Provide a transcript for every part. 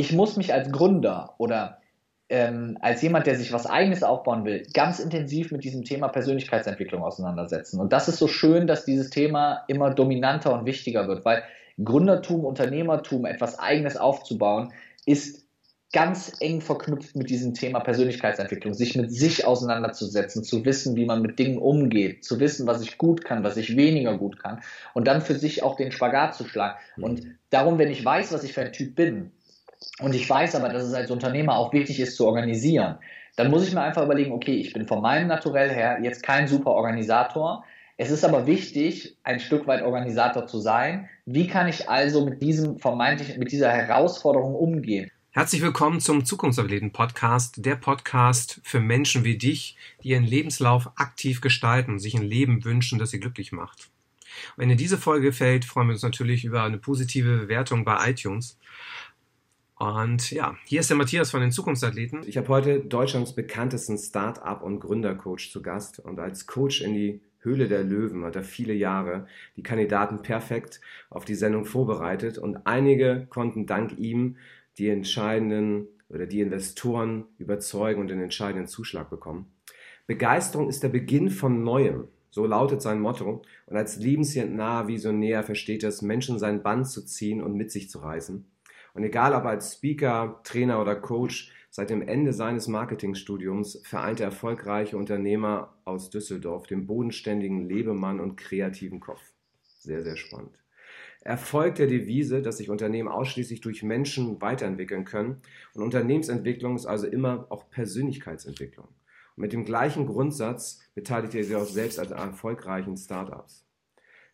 ich muss mich als Gründer oder ähm, als jemand, der sich was Eigenes aufbauen will, ganz intensiv mit diesem Thema Persönlichkeitsentwicklung auseinandersetzen. Und das ist so schön, dass dieses Thema immer dominanter und wichtiger wird, weil Gründertum, Unternehmertum, etwas Eigenes aufzubauen, ist ganz eng verknüpft mit diesem Thema Persönlichkeitsentwicklung, sich mit sich auseinanderzusetzen, zu wissen, wie man mit Dingen umgeht, zu wissen, was ich gut kann, was ich weniger gut kann und dann für sich auch den Spagat zu schlagen. Mhm. Und darum, wenn ich weiß, was ich für ein Typ bin und ich weiß aber, dass es als Unternehmer auch wichtig ist zu organisieren, dann muss ich mir einfach überlegen, okay, ich bin von meinem Naturell her jetzt kein super Organisator, es ist aber wichtig, ein Stück weit Organisator zu sein. Wie kann ich also mit diesem vermeintlich, mit dieser Herausforderung umgehen? Herzlich willkommen zum Zukunftsathleten Podcast, der Podcast für Menschen wie dich, die ihren Lebenslauf aktiv gestalten und sich ein Leben wünschen, das sie glücklich macht. wenn dir diese Folge gefällt, freuen wir uns natürlich über eine positive Bewertung bei iTunes. Und ja, hier ist der Matthias von den Zukunftsathleten. Ich habe heute Deutschlands bekanntesten Start-up und Gründercoach zu Gast und als Coach in die Höhle der Löwen hat er viele Jahre die Kandidaten perfekt auf die Sendung vorbereitet und einige konnten dank ihm die entscheidenden oder die Investoren überzeugen und den entscheidenden Zuschlag bekommen. Begeisterung ist der Beginn von Neuem. So lautet sein Motto. Und als liebensnaher Visionär versteht es, Menschen sein Band zu ziehen und mit sich zu reißen. Und egal ob als Speaker, Trainer oder Coach, seit dem Ende seines Marketingstudiums vereint er erfolgreiche Unternehmer aus Düsseldorf, den bodenständigen Lebemann und kreativen Kopf. Sehr, sehr spannend. Er folgt der Devise, dass sich Unternehmen ausschließlich durch Menschen weiterentwickeln können. Und Unternehmensentwicklung ist also immer auch Persönlichkeitsentwicklung. Und mit dem gleichen Grundsatz beteiligt er sich auch selbst an erfolgreichen Startups.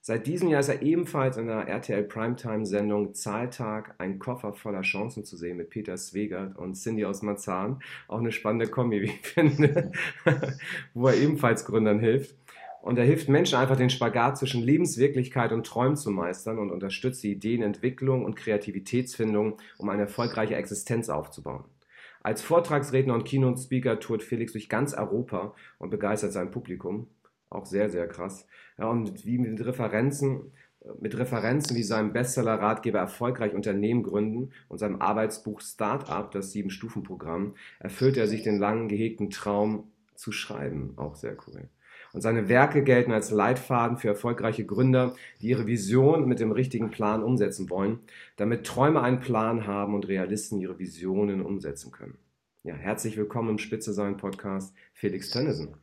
Seit diesem Jahr ist er ebenfalls in der RTL Primetime-Sendung Zahltag ein Koffer voller Chancen zu sehen mit Peter Swegert und Cindy aus Marzahn. Auch eine spannende Kombi, wie ich finde, wo er ebenfalls Gründern hilft. Und er hilft Menschen einfach den Spagat zwischen Lebenswirklichkeit und Träumen zu meistern und unterstützt die Ideenentwicklung und Kreativitätsfindung, um eine erfolgreiche Existenz aufzubauen. Als Vortragsredner und Keynote-Speaker tourt Felix durch ganz Europa und begeistert sein Publikum. Auch sehr, sehr krass. Ja, und wie mit Referenzen, mit Referenzen wie seinem Bestseller-Ratgeber Erfolgreich Unternehmen gründen und seinem Arbeitsbuch Startup, das Sieben-Stufen-Programm, erfüllt er sich den langen gehegten Traum zu schreiben. Auch sehr cool. Und seine Werke gelten als Leitfaden für erfolgreiche Gründer, die ihre Vision mit dem richtigen Plan umsetzen wollen, damit Träume einen Plan haben und Realisten ihre Visionen umsetzen können. Ja, herzlich willkommen im Spitze sein Podcast, Felix Tönnissen.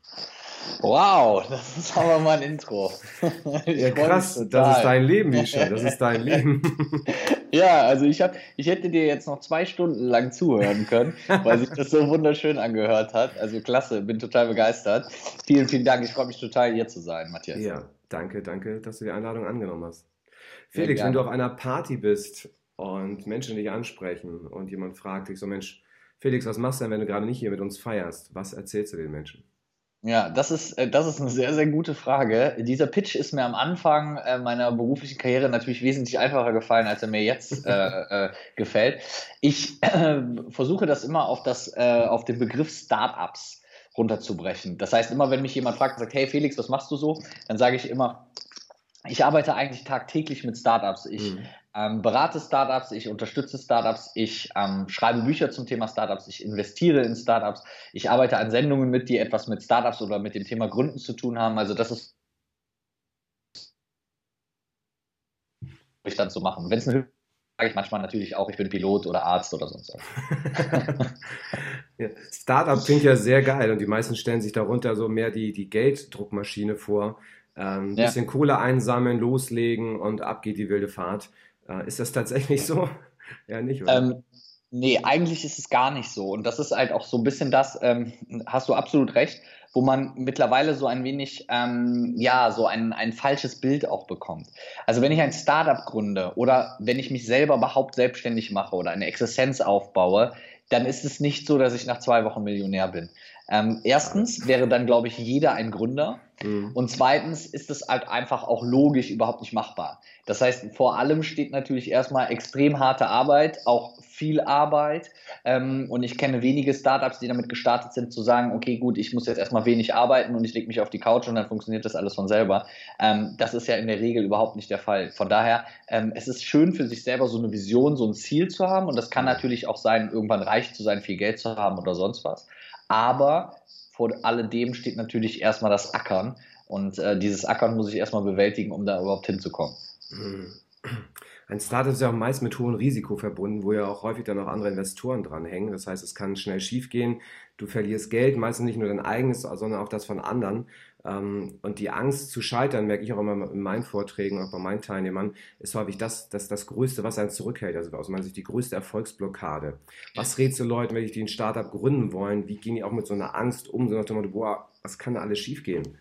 Wow, das ist aber mal ein Intro. ja, krass, das ist dein Leben, Misha, das ist dein Leben. ja, also ich, hab, ich hätte dir jetzt noch zwei Stunden lang zuhören können, weil sich das so wunderschön angehört hat. Also klasse, bin total begeistert. Vielen, vielen Dank, ich freue mich total, hier zu sein, Matthias. Ja, danke, danke, dass du die Einladung angenommen hast. Felix, wenn du auf einer Party bist und Menschen dich ansprechen und jemand fragt dich so, Mensch, Felix, was machst du denn, wenn du gerade nicht hier mit uns feierst? Was erzählst du den Menschen? Ja, das ist, äh, das ist eine sehr, sehr gute Frage. Dieser Pitch ist mir am Anfang äh, meiner beruflichen Karriere natürlich wesentlich einfacher gefallen, als er mir jetzt äh, äh, gefällt. Ich äh, versuche das immer auf, das, äh, auf den Begriff Startups runterzubrechen. Das heißt, immer wenn mich jemand fragt und sagt, hey Felix, was machst du so? Dann sage ich immer, ich arbeite eigentlich tagtäglich mit Startups. Ich mhm. Ähm, berate Startups, ich unterstütze Startups, ich ähm, schreibe Bücher zum Thema Startups, ich investiere in Startups, ich arbeite an Sendungen mit, die etwas mit Startups oder mit dem Thema Gründen zu tun haben. Also das ist ich dann zu machen. Wenn es eine sage ich manchmal natürlich auch, ich bin Pilot oder Arzt oder sonst was. ja, Startup klingt ja sehr geil und die meisten stellen sich darunter so mehr die, die Gelddruckmaschine vor. Ähm, ja. Bisschen Kohle einsammeln, loslegen und ab geht die wilde Fahrt. Äh, ist das tatsächlich so? ja, nicht, oder? Ähm, nee, eigentlich ist es gar nicht so. Und das ist halt auch so ein bisschen das, ähm, hast du absolut recht, wo man mittlerweile so ein wenig, ähm, ja, so ein, ein falsches Bild auch bekommt. Also wenn ich ein Startup gründe oder wenn ich mich selber überhaupt selbstständig mache oder eine Existenz aufbaue, dann ist es nicht so, dass ich nach zwei Wochen Millionär bin. Ähm, erstens wäre dann, glaube ich, jeder ein Gründer. Mhm. Und zweitens ist es halt einfach auch logisch überhaupt nicht machbar. Das heißt, vor allem steht natürlich erstmal extrem harte Arbeit, auch viel Arbeit. Ähm, und ich kenne wenige Startups, die damit gestartet sind, zu sagen, okay, gut, ich muss jetzt erstmal wenig arbeiten und ich lege mich auf die Couch und dann funktioniert das alles von selber. Ähm, das ist ja in der Regel überhaupt nicht der Fall. Von daher, ähm, es ist schön für sich selber so eine Vision, so ein Ziel zu haben. Und das kann natürlich auch sein, irgendwann reich zu sein, viel Geld zu haben oder sonst was. Aber vor alledem steht natürlich erstmal das Ackern. Und äh, dieses Ackern muss ich erstmal bewältigen, um da überhaupt hinzukommen. Ein Startup ist ja auch meist mit hohem Risiko verbunden, wo ja auch häufig dann auch andere Investoren dranhängen. Das heißt, es kann schnell schiefgehen. Du verlierst Geld, meistens nicht nur dein eigenes, sondern auch das von anderen. Ähm, und die Angst zu scheitern, merke ich auch immer in meinen Vorträgen, auch bei meinen Teilnehmern, ist häufig das, das, das Größte, was einen zurückhält. Also aus meiner Sicht die größte Erfolgsblockade. Was rätst du Leuten, wenn die ein Startup gründen wollen? Wie gehen die auch mit so einer Angst um, so nach dem Motto, boah, was kann da alles schiefgehen?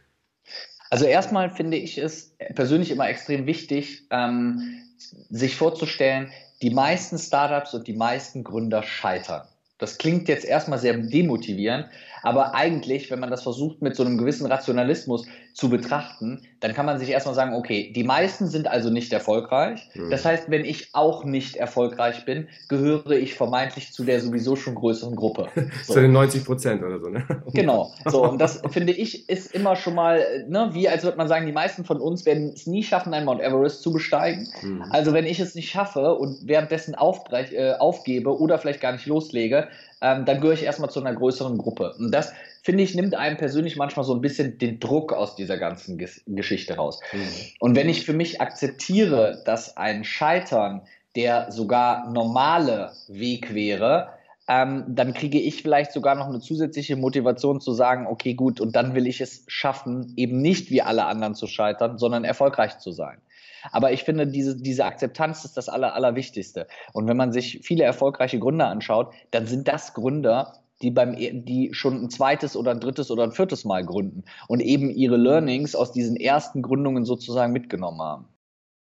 Also erstmal finde ich es persönlich immer extrem wichtig, ähm, sich vorzustellen, die meisten Startups und die meisten Gründer scheitern. Das klingt jetzt erstmal sehr demotivierend, aber eigentlich, wenn man das versucht mit so einem gewissen Rationalismus zu betrachten, dann kann man sich erstmal sagen, okay, die meisten sind also nicht erfolgreich. Mhm. Das heißt, wenn ich auch nicht erfolgreich bin, gehöre ich vermeintlich zu der sowieso schon größeren Gruppe. So. zu den 90 Prozent oder so, ne? Genau. So, und das finde ich ist immer schon mal, ne, wie als würde man sagen, die meisten von uns werden es nie schaffen, einen Mount Everest zu besteigen. Mhm. Also wenn ich es nicht schaffe und währenddessen aufbrech, äh, aufgebe oder vielleicht gar nicht loslege, ähm, dann gehöre ich erstmal zu einer größeren Gruppe. Und das, finde ich, nimmt einem persönlich manchmal so ein bisschen den Druck aus dieser ganzen Ges Geschichte raus. Mhm. Und wenn ich für mich akzeptiere, dass ein Scheitern der sogar normale Weg wäre, ähm, dann kriege ich vielleicht sogar noch eine zusätzliche Motivation zu sagen, okay, gut, und dann will ich es schaffen, eben nicht wie alle anderen zu scheitern, sondern erfolgreich zu sein. Aber ich finde, diese, diese Akzeptanz ist das Aller, Allerwichtigste. Und wenn man sich viele erfolgreiche Gründer anschaut, dann sind das Gründer, die beim, die schon ein zweites oder ein drittes oder ein viertes Mal gründen und eben ihre Learnings aus diesen ersten Gründungen sozusagen mitgenommen haben.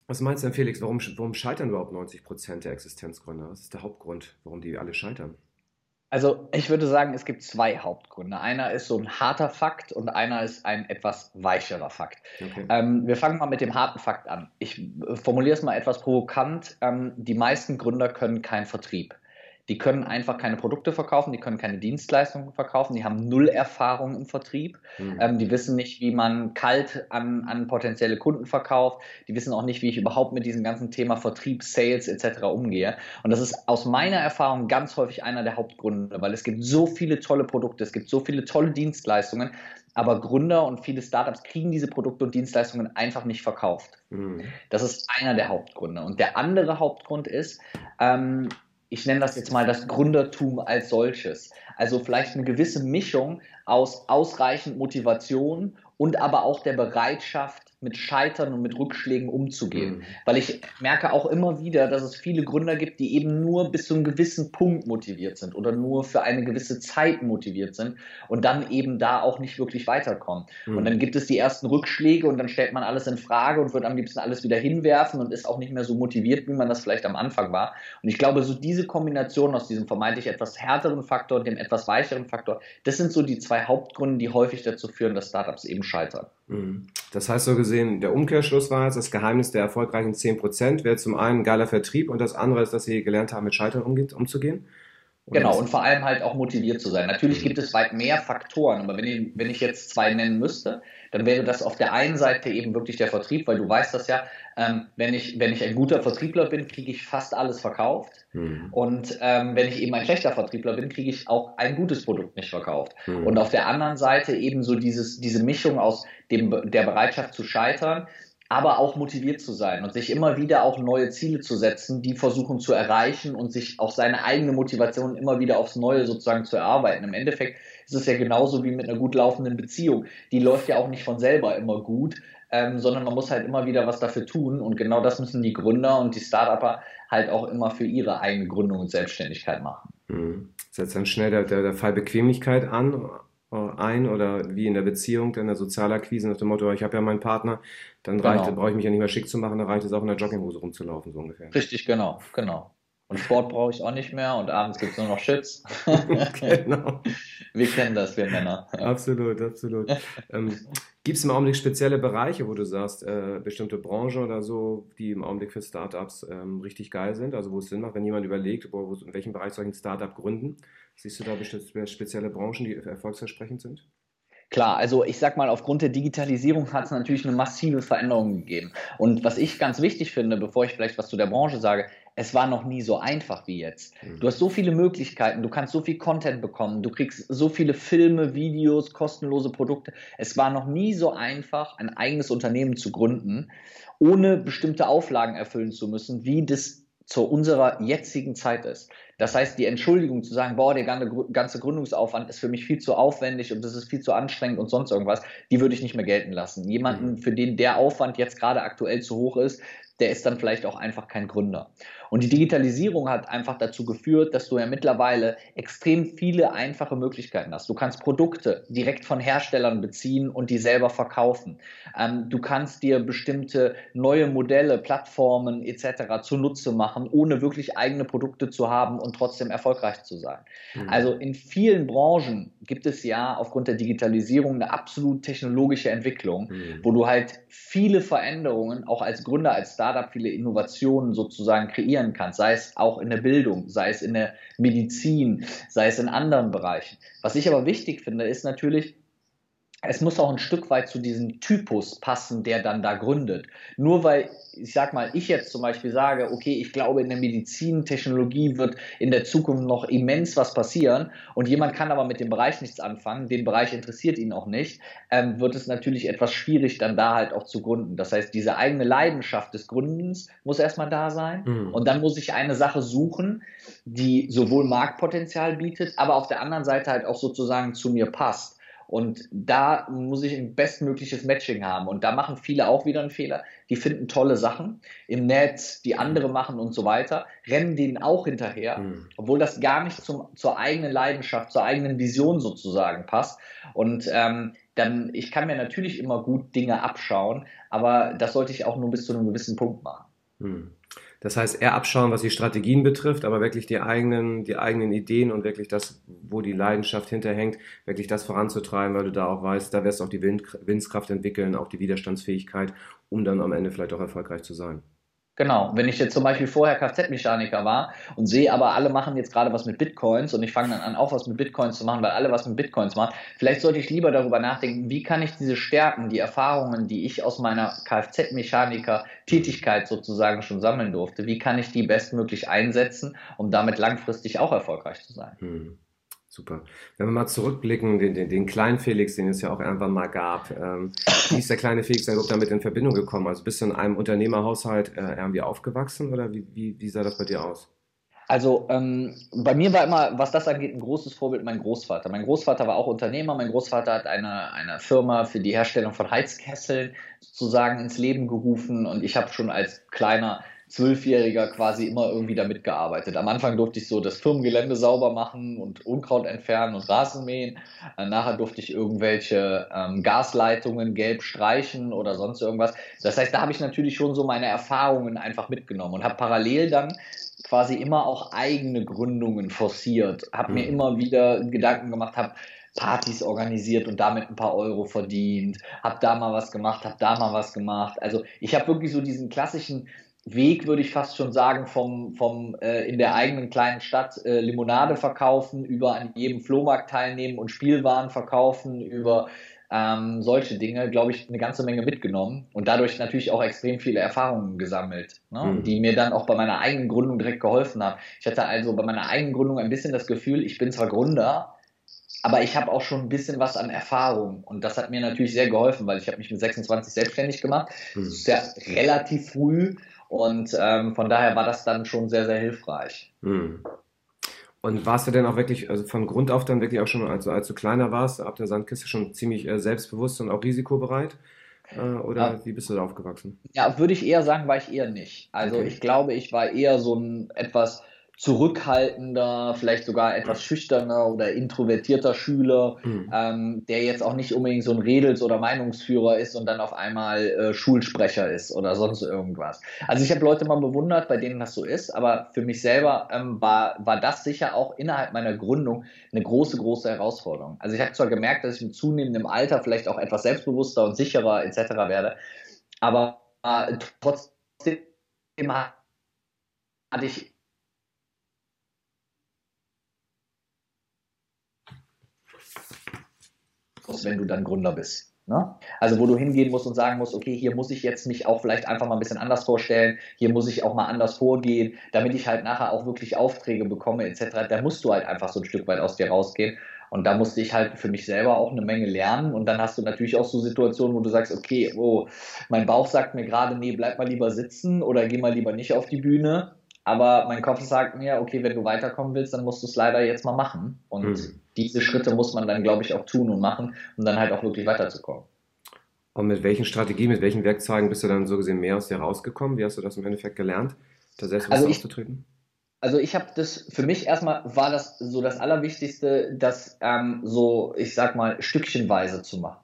Was meinst du denn, Felix? Warum, warum scheitern überhaupt 90 Prozent der Existenzgründer? Was ist der Hauptgrund, warum die alle scheitern? Also ich würde sagen, es gibt zwei Hauptgründe. Einer ist so ein harter Fakt und einer ist ein etwas weicherer Fakt. Okay. Ähm, wir fangen mal mit dem harten Fakt an. Ich formuliere es mal etwas provokant. Ähm, die meisten Gründer können keinen Vertrieb. Die können einfach keine Produkte verkaufen, die können keine Dienstleistungen verkaufen, die haben null Erfahrung im Vertrieb. Mhm. Ähm, die wissen nicht, wie man kalt an, an potenzielle Kunden verkauft. Die wissen auch nicht, wie ich überhaupt mit diesem ganzen Thema Vertrieb, Sales etc. umgehe. Und das ist aus meiner Erfahrung ganz häufig einer der Hauptgründe, weil es gibt so viele tolle Produkte, es gibt so viele tolle Dienstleistungen, aber Gründer und viele Startups kriegen diese Produkte und Dienstleistungen einfach nicht verkauft. Mhm. Das ist einer der Hauptgründe. Und der andere Hauptgrund ist, ähm, ich nenne das jetzt mal das Gründertum als solches. Also vielleicht eine gewisse Mischung aus ausreichend Motivation und aber auch der Bereitschaft, mit Scheitern und mit Rückschlägen umzugehen. Mhm. Weil ich merke auch immer wieder, dass es viele Gründer gibt, die eben nur bis zu einem gewissen Punkt motiviert sind oder nur für eine gewisse Zeit motiviert sind und dann eben da auch nicht wirklich weiterkommen. Mhm. Und dann gibt es die ersten Rückschläge und dann stellt man alles in Frage und wird am liebsten alles wieder hinwerfen und ist auch nicht mehr so motiviert, wie man das vielleicht am Anfang war. Und ich glaube, so diese Kombination aus diesem vermeintlich etwas härteren Faktor und dem etwas weicheren Faktor, das sind so die zwei Hauptgründe, die häufig dazu führen, dass Startups eben scheitern. Mhm. Das heißt so gesehen, der Umkehrschluss war jetzt, das Geheimnis der erfolgreichen 10% wäre zum einen geiler Vertrieb und das andere ist, dass sie gelernt haben, mit Scheitern umzugehen. Oder genau, und vor allem halt auch motiviert zu sein. Natürlich mhm. gibt es weit mehr Faktoren, aber wenn ich, wenn ich jetzt zwei nennen müsste, dann wäre das auf der einen Seite eben wirklich der Vertrieb, weil du weißt das ja, ähm, wenn, ich, wenn ich ein guter Vertriebler bin, kriege ich fast alles verkauft. Mhm. Und ähm, wenn ich eben ein schlechter Vertriebler bin, kriege ich auch ein gutes Produkt nicht verkauft. Mhm. Und auf der anderen Seite eben so dieses, diese Mischung aus dem, der Bereitschaft zu scheitern, aber auch motiviert zu sein und sich immer wieder auch neue Ziele zu setzen, die versuchen zu erreichen und sich auch seine eigene Motivation immer wieder aufs Neue sozusagen zu erarbeiten. Im Endeffekt ist es ja genauso wie mit einer gut laufenden Beziehung. Die läuft ja auch nicht von selber immer gut, ähm, sondern man muss halt immer wieder was dafür tun und genau das müssen die Gründer und die Startupper halt auch immer für ihre eigene Gründung und Selbstständigkeit machen. Mhm. Setzt dann schnell der, der, der Fall Bequemlichkeit an äh, ein oder wie in der Beziehung, dann der Sozialakquise nach dem Motto, ich habe ja meinen Partner, dann genau. reicht, brauche ich mich ja nicht mehr schick zu machen, dann reicht es auch in der Jogginghose rumzulaufen, so ungefähr. Richtig, genau, genau. Und Sport brauche ich auch nicht mehr und abends gibt es nur noch Shits. genau. Wir kennen das, wir Männer. Absolut, absolut. Ähm, gibt es im Augenblick spezielle Bereiche, wo du sagst, äh, bestimmte Branchen oder so, die im Augenblick für Startups ähm, richtig geil sind? Also wo es Sinn macht, wenn jemand überlegt, wo, in welchem Bereich soll ich ein Startup gründen? Siehst du da spezielle Branchen, die erfolgsversprechend sind? Klar, also ich sag mal, aufgrund der Digitalisierung hat es natürlich eine massive Veränderung gegeben. Und was ich ganz wichtig finde, bevor ich vielleicht was zu der Branche sage, es war noch nie so einfach wie jetzt. Mhm. Du hast so viele Möglichkeiten, du kannst so viel Content bekommen, du kriegst so viele Filme, Videos, kostenlose Produkte. Es war noch nie so einfach, ein eigenes Unternehmen zu gründen, ohne bestimmte Auflagen erfüllen zu müssen, wie das zu unserer jetzigen Zeit ist. Das heißt, die Entschuldigung zu sagen, boah, der ganze Gründungsaufwand ist für mich viel zu aufwendig und das ist viel zu anstrengend und sonst irgendwas, die würde ich nicht mehr gelten lassen. Jemanden, mhm. für den der Aufwand jetzt gerade aktuell zu hoch ist, der ist dann vielleicht auch einfach kein Gründer. Und die Digitalisierung hat einfach dazu geführt, dass du ja mittlerweile extrem viele einfache Möglichkeiten hast. Du kannst Produkte direkt von Herstellern beziehen und die selber verkaufen. Ähm, du kannst dir bestimmte neue Modelle, Plattformen etc. zunutze machen, ohne wirklich eigene Produkte zu haben und trotzdem erfolgreich zu sein. Mhm. Also in vielen Branchen gibt es ja aufgrund der Digitalisierung eine absolut technologische Entwicklung, mhm. wo du halt viele Veränderungen auch als Gründer, als Startup, viele Innovationen sozusagen kreieren optimieren kannst, sei es auch in der Bildung, sei es in der Medizin, sei es in anderen Bereichen. Was ich aber wichtig finde, ist natürlich, es muss auch ein Stück weit zu diesem Typus passen, der dann da gründet. Nur weil, ich sag mal, ich jetzt zum Beispiel sage, okay, ich glaube, in der Medizintechnologie wird in der Zukunft noch immens was passieren und jemand kann aber mit dem Bereich nichts anfangen, den Bereich interessiert ihn auch nicht, ähm, wird es natürlich etwas schwierig, dann da halt auch zu gründen. Das heißt, diese eigene Leidenschaft des Gründens muss erstmal da sein mhm. und dann muss ich eine Sache suchen, die sowohl Marktpotenzial bietet, aber auf der anderen Seite halt auch sozusagen zu mir passt. Und da muss ich ein bestmögliches Matching haben. Und da machen viele auch wieder einen Fehler. Die finden tolle Sachen im Netz, die andere machen und so weiter, rennen denen auch hinterher, mhm. obwohl das gar nicht zum, zur eigenen Leidenschaft, zur eigenen Vision sozusagen passt. Und ähm, dann, ich kann mir natürlich immer gut Dinge abschauen, aber das sollte ich auch nur bis zu einem gewissen Punkt machen. Mhm. Das heißt, eher abschauen, was die Strategien betrifft, aber wirklich die eigenen, die eigenen Ideen und wirklich das, wo die Leidenschaft hinterhängt, wirklich das voranzutreiben, weil du da auch weißt, da wirst du auch die Windskraft entwickeln, auch die Widerstandsfähigkeit, um dann am Ende vielleicht auch erfolgreich zu sein. Genau, wenn ich jetzt zum Beispiel vorher Kfz-Mechaniker war und sehe aber, alle machen jetzt gerade was mit Bitcoins und ich fange dann an, auch was mit Bitcoins zu machen, weil alle was mit Bitcoins machen, vielleicht sollte ich lieber darüber nachdenken, wie kann ich diese Stärken, die Erfahrungen, die ich aus meiner Kfz-Mechaniker-Tätigkeit sozusagen schon sammeln durfte, wie kann ich die bestmöglich einsetzen, um damit langfristig auch erfolgreich zu sein. Hm. Super. Wenn wir mal zurückblicken, den, den, den kleinen Felix, den es ja auch irgendwann mal gab, ähm, wie ist der kleine Felix überhaupt damit in Verbindung gekommen? Also bist du in einem Unternehmerhaushalt äh, irgendwie aufgewachsen oder wie, wie, wie sah das bei dir aus? Also ähm, bei mir war immer, was das angeht, ein großes Vorbild mein Großvater. Mein Großvater war auch Unternehmer. Mein Großvater hat eine, eine Firma für die Herstellung von Heizkesseln sozusagen ins Leben gerufen und ich habe schon als kleiner Zwölfjähriger quasi immer irgendwie damit gearbeitet. Am Anfang durfte ich so das Firmengelände sauber machen und Unkraut entfernen und Rasen mähen. Äh, nachher durfte ich irgendwelche ähm, Gasleitungen gelb streichen oder sonst irgendwas. Das heißt, da habe ich natürlich schon so meine Erfahrungen einfach mitgenommen und habe parallel dann quasi immer auch eigene Gründungen forciert. Habe mhm. mir immer wieder Gedanken gemacht, habe Partys organisiert und damit ein paar Euro verdient, habe da mal was gemacht, habe da mal was gemacht. Also ich habe wirklich so diesen klassischen Weg, würde ich fast schon sagen, vom, vom äh, in der eigenen kleinen Stadt äh, Limonade verkaufen, über an jedem Flohmarkt teilnehmen und Spielwaren verkaufen, über ähm, solche Dinge, glaube ich, eine ganze Menge mitgenommen und dadurch natürlich auch extrem viele Erfahrungen gesammelt, ne, mhm. die mir dann auch bei meiner eigenen Gründung direkt geholfen haben. Ich hatte also bei meiner eigenen Gründung ein bisschen das Gefühl, ich bin zwar Gründer, aber ich habe auch schon ein bisschen was an Erfahrung und das hat mir natürlich sehr geholfen, weil ich habe mich mit 26 selbstständig gemacht. Mhm. Das ist ja relativ früh und ähm, von daher war das dann schon sehr, sehr hilfreich. Hm. Und warst du denn auch wirklich, also von Grund auf dann wirklich auch schon, also als du kleiner warst, ab der Sandkiste schon ziemlich äh, selbstbewusst und auch risikobereit? Äh, oder ja. wie bist du da aufgewachsen? Ja, würde ich eher sagen, war ich eher nicht. Also okay. ich glaube, ich war eher so ein etwas zurückhaltender, vielleicht sogar etwas schüchterner oder introvertierter Schüler, mhm. ähm, der jetzt auch nicht unbedingt so ein Redels- oder Meinungsführer ist und dann auf einmal äh, Schulsprecher ist oder sonst irgendwas. Also ich habe Leute mal bewundert, bei denen das so ist, aber für mich selber ähm, war, war das sicher auch innerhalb meiner Gründung eine große, große Herausforderung. Also ich habe zwar gemerkt, dass ich mit zunehmendem Alter vielleicht auch etwas selbstbewusster und sicherer etc. werde, aber äh, trotzdem hatte ich wenn du dann Gründer bist. Ne? Also wo du hingehen musst und sagen musst, okay, hier muss ich jetzt mich auch vielleicht einfach mal ein bisschen anders vorstellen, hier muss ich auch mal anders vorgehen, damit ich halt nachher auch wirklich Aufträge bekomme etc. Da musst du halt einfach so ein Stück weit aus dir rausgehen. Und da musste ich halt für mich selber auch eine Menge lernen. Und dann hast du natürlich auch so Situationen, wo du sagst, okay, oh, mein Bauch sagt mir gerade, nee, bleib mal lieber sitzen oder geh mal lieber nicht auf die Bühne. Aber mein Kopf sagt mir, okay, wenn du weiterkommen willst, dann musst du es leider jetzt mal machen. Und mhm. diese Schritte muss man dann, glaube ich, auch tun und machen, um dann halt auch wirklich weiterzukommen. Und mit welchen Strategien, mit welchen Werkzeugen bist du dann so gesehen mehr aus dir rausgekommen? Wie hast du das im Endeffekt gelernt, da selbst also aufzutreten? Also ich habe das, für mich erstmal war das so das Allerwichtigste, das ähm, so, ich sag mal, stückchenweise zu machen.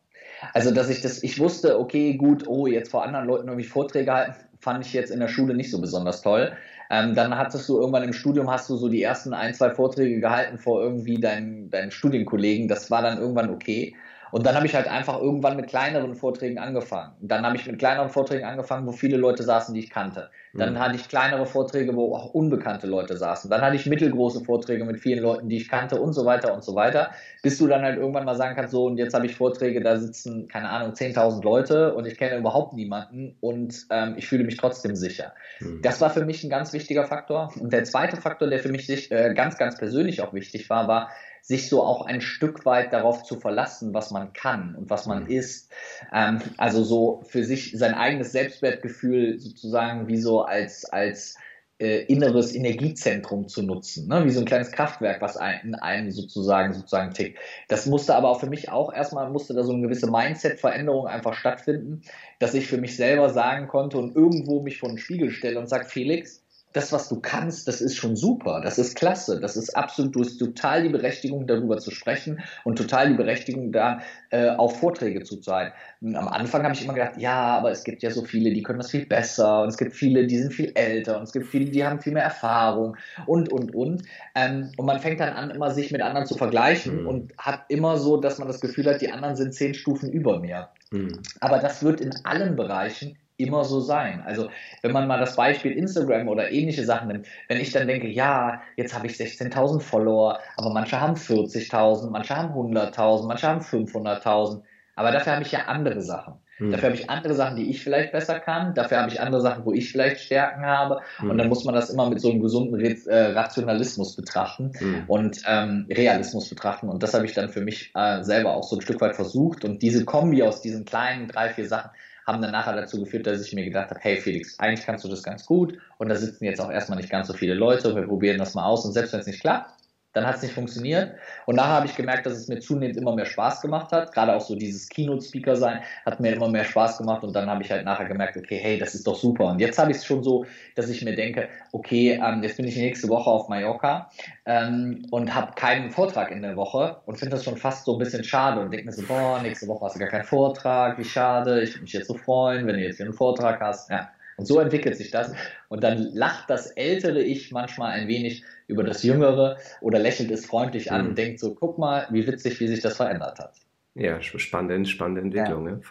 Also dass ich das, ich wusste, okay, gut, oh, jetzt vor anderen Leuten irgendwie Vorträge halten, fand ich jetzt in der Schule nicht so besonders toll. Ähm, dann hattest du irgendwann im Studium, hast du so die ersten ein, zwei Vorträge gehalten vor irgendwie deinen, deinen Studienkollegen. Das war dann irgendwann okay. Und dann habe ich halt einfach irgendwann mit kleineren Vorträgen angefangen. Dann habe ich mit kleineren Vorträgen angefangen, wo viele Leute saßen, die ich kannte. Dann mhm. hatte ich kleinere Vorträge, wo auch unbekannte Leute saßen. Dann hatte ich mittelgroße Vorträge mit vielen Leuten, die ich kannte und so weiter und so weiter. Bis du dann halt irgendwann mal sagen kannst, so und jetzt habe ich Vorträge, da sitzen, keine Ahnung, 10.000 Leute und ich kenne überhaupt niemanden und ähm, ich fühle mich trotzdem sicher. Mhm. Das war für mich ein ganz wichtiger Faktor. Und der zweite Faktor, der für mich sich, äh, ganz, ganz persönlich auch wichtig war, war, sich so auch ein Stück weit darauf zu verlassen, was man kann und was man mhm. ist. Ähm, also so für sich sein eigenes Selbstwertgefühl sozusagen wie so als, als äh, inneres Energiezentrum zu nutzen, ne? wie so ein kleines Kraftwerk, was ein, in einem sozusagen sozusagen tickt. Das musste aber auch für mich auch erstmal musste da so eine gewisse Mindset-Veränderung einfach stattfinden, dass ich für mich selber sagen konnte und irgendwo mich vor den Spiegel stelle und sage, Felix, das, was du kannst, das ist schon super, das ist klasse, das ist absolut, du hast total die Berechtigung, darüber zu sprechen und total die Berechtigung, da äh, auf Vorträge zu sein. Am Anfang habe ich immer gedacht, ja, aber es gibt ja so viele, die können das viel besser und es gibt viele, die sind viel älter und es gibt viele, die haben viel mehr Erfahrung und, und, und. Ähm, und man fängt dann an, immer sich mit anderen zu vergleichen mhm. und hat immer so, dass man das Gefühl hat, die anderen sind zehn Stufen über mir. Mhm. Aber das wird in allen Bereichen immer so sein. Also wenn man mal das Beispiel Instagram oder ähnliche Sachen nimmt, wenn ich dann denke, ja, jetzt habe ich 16.000 Follower, aber manche haben 40.000, manche haben 100.000, manche haben 500.000, aber dafür habe ich ja andere Sachen. Hm. Dafür habe ich andere Sachen, die ich vielleicht besser kann. Dafür habe ich andere Sachen, wo ich vielleicht Stärken habe. Hm. Und dann muss man das immer mit so einem gesunden äh, Rationalismus betrachten hm. und ähm, Realismus betrachten. Und das habe ich dann für mich äh, selber auch so ein Stück weit versucht. Und diese Kombi aus diesen kleinen drei, vier Sachen haben dann nachher dazu geführt, dass ich mir gedacht habe, hey Felix, eigentlich kannst du das ganz gut. Und da sitzen jetzt auch erstmal nicht ganz so viele Leute, wir probieren das mal aus. Und selbst wenn es nicht klappt, dann hat es nicht funktioniert. Und nachher habe ich gemerkt, dass es mir zunehmend immer mehr Spaß gemacht hat. Gerade auch so dieses Keynote-Speaker sein hat mir immer mehr Spaß gemacht. Und dann habe ich halt nachher gemerkt, okay, hey, das ist doch super. Und jetzt habe ich es schon so, dass ich mir denke, okay, ähm, jetzt bin ich nächste Woche auf Mallorca ähm, und habe keinen Vortrag in der Woche und finde das schon fast so ein bisschen schade und denke mir so, boah, nächste Woche hast du gar keinen Vortrag, wie schade. Ich würde mich jetzt so freuen, wenn du jetzt hier einen Vortrag hast. Ja. Und so entwickelt sich das. Und dann lacht das ältere Ich manchmal ein wenig über das jüngere oder lächelt es freundlich an mhm. und denkt so, guck mal, wie witzig, wie sich das verändert hat. Ja, spannende, spannende Entwicklung. Ja. Ne?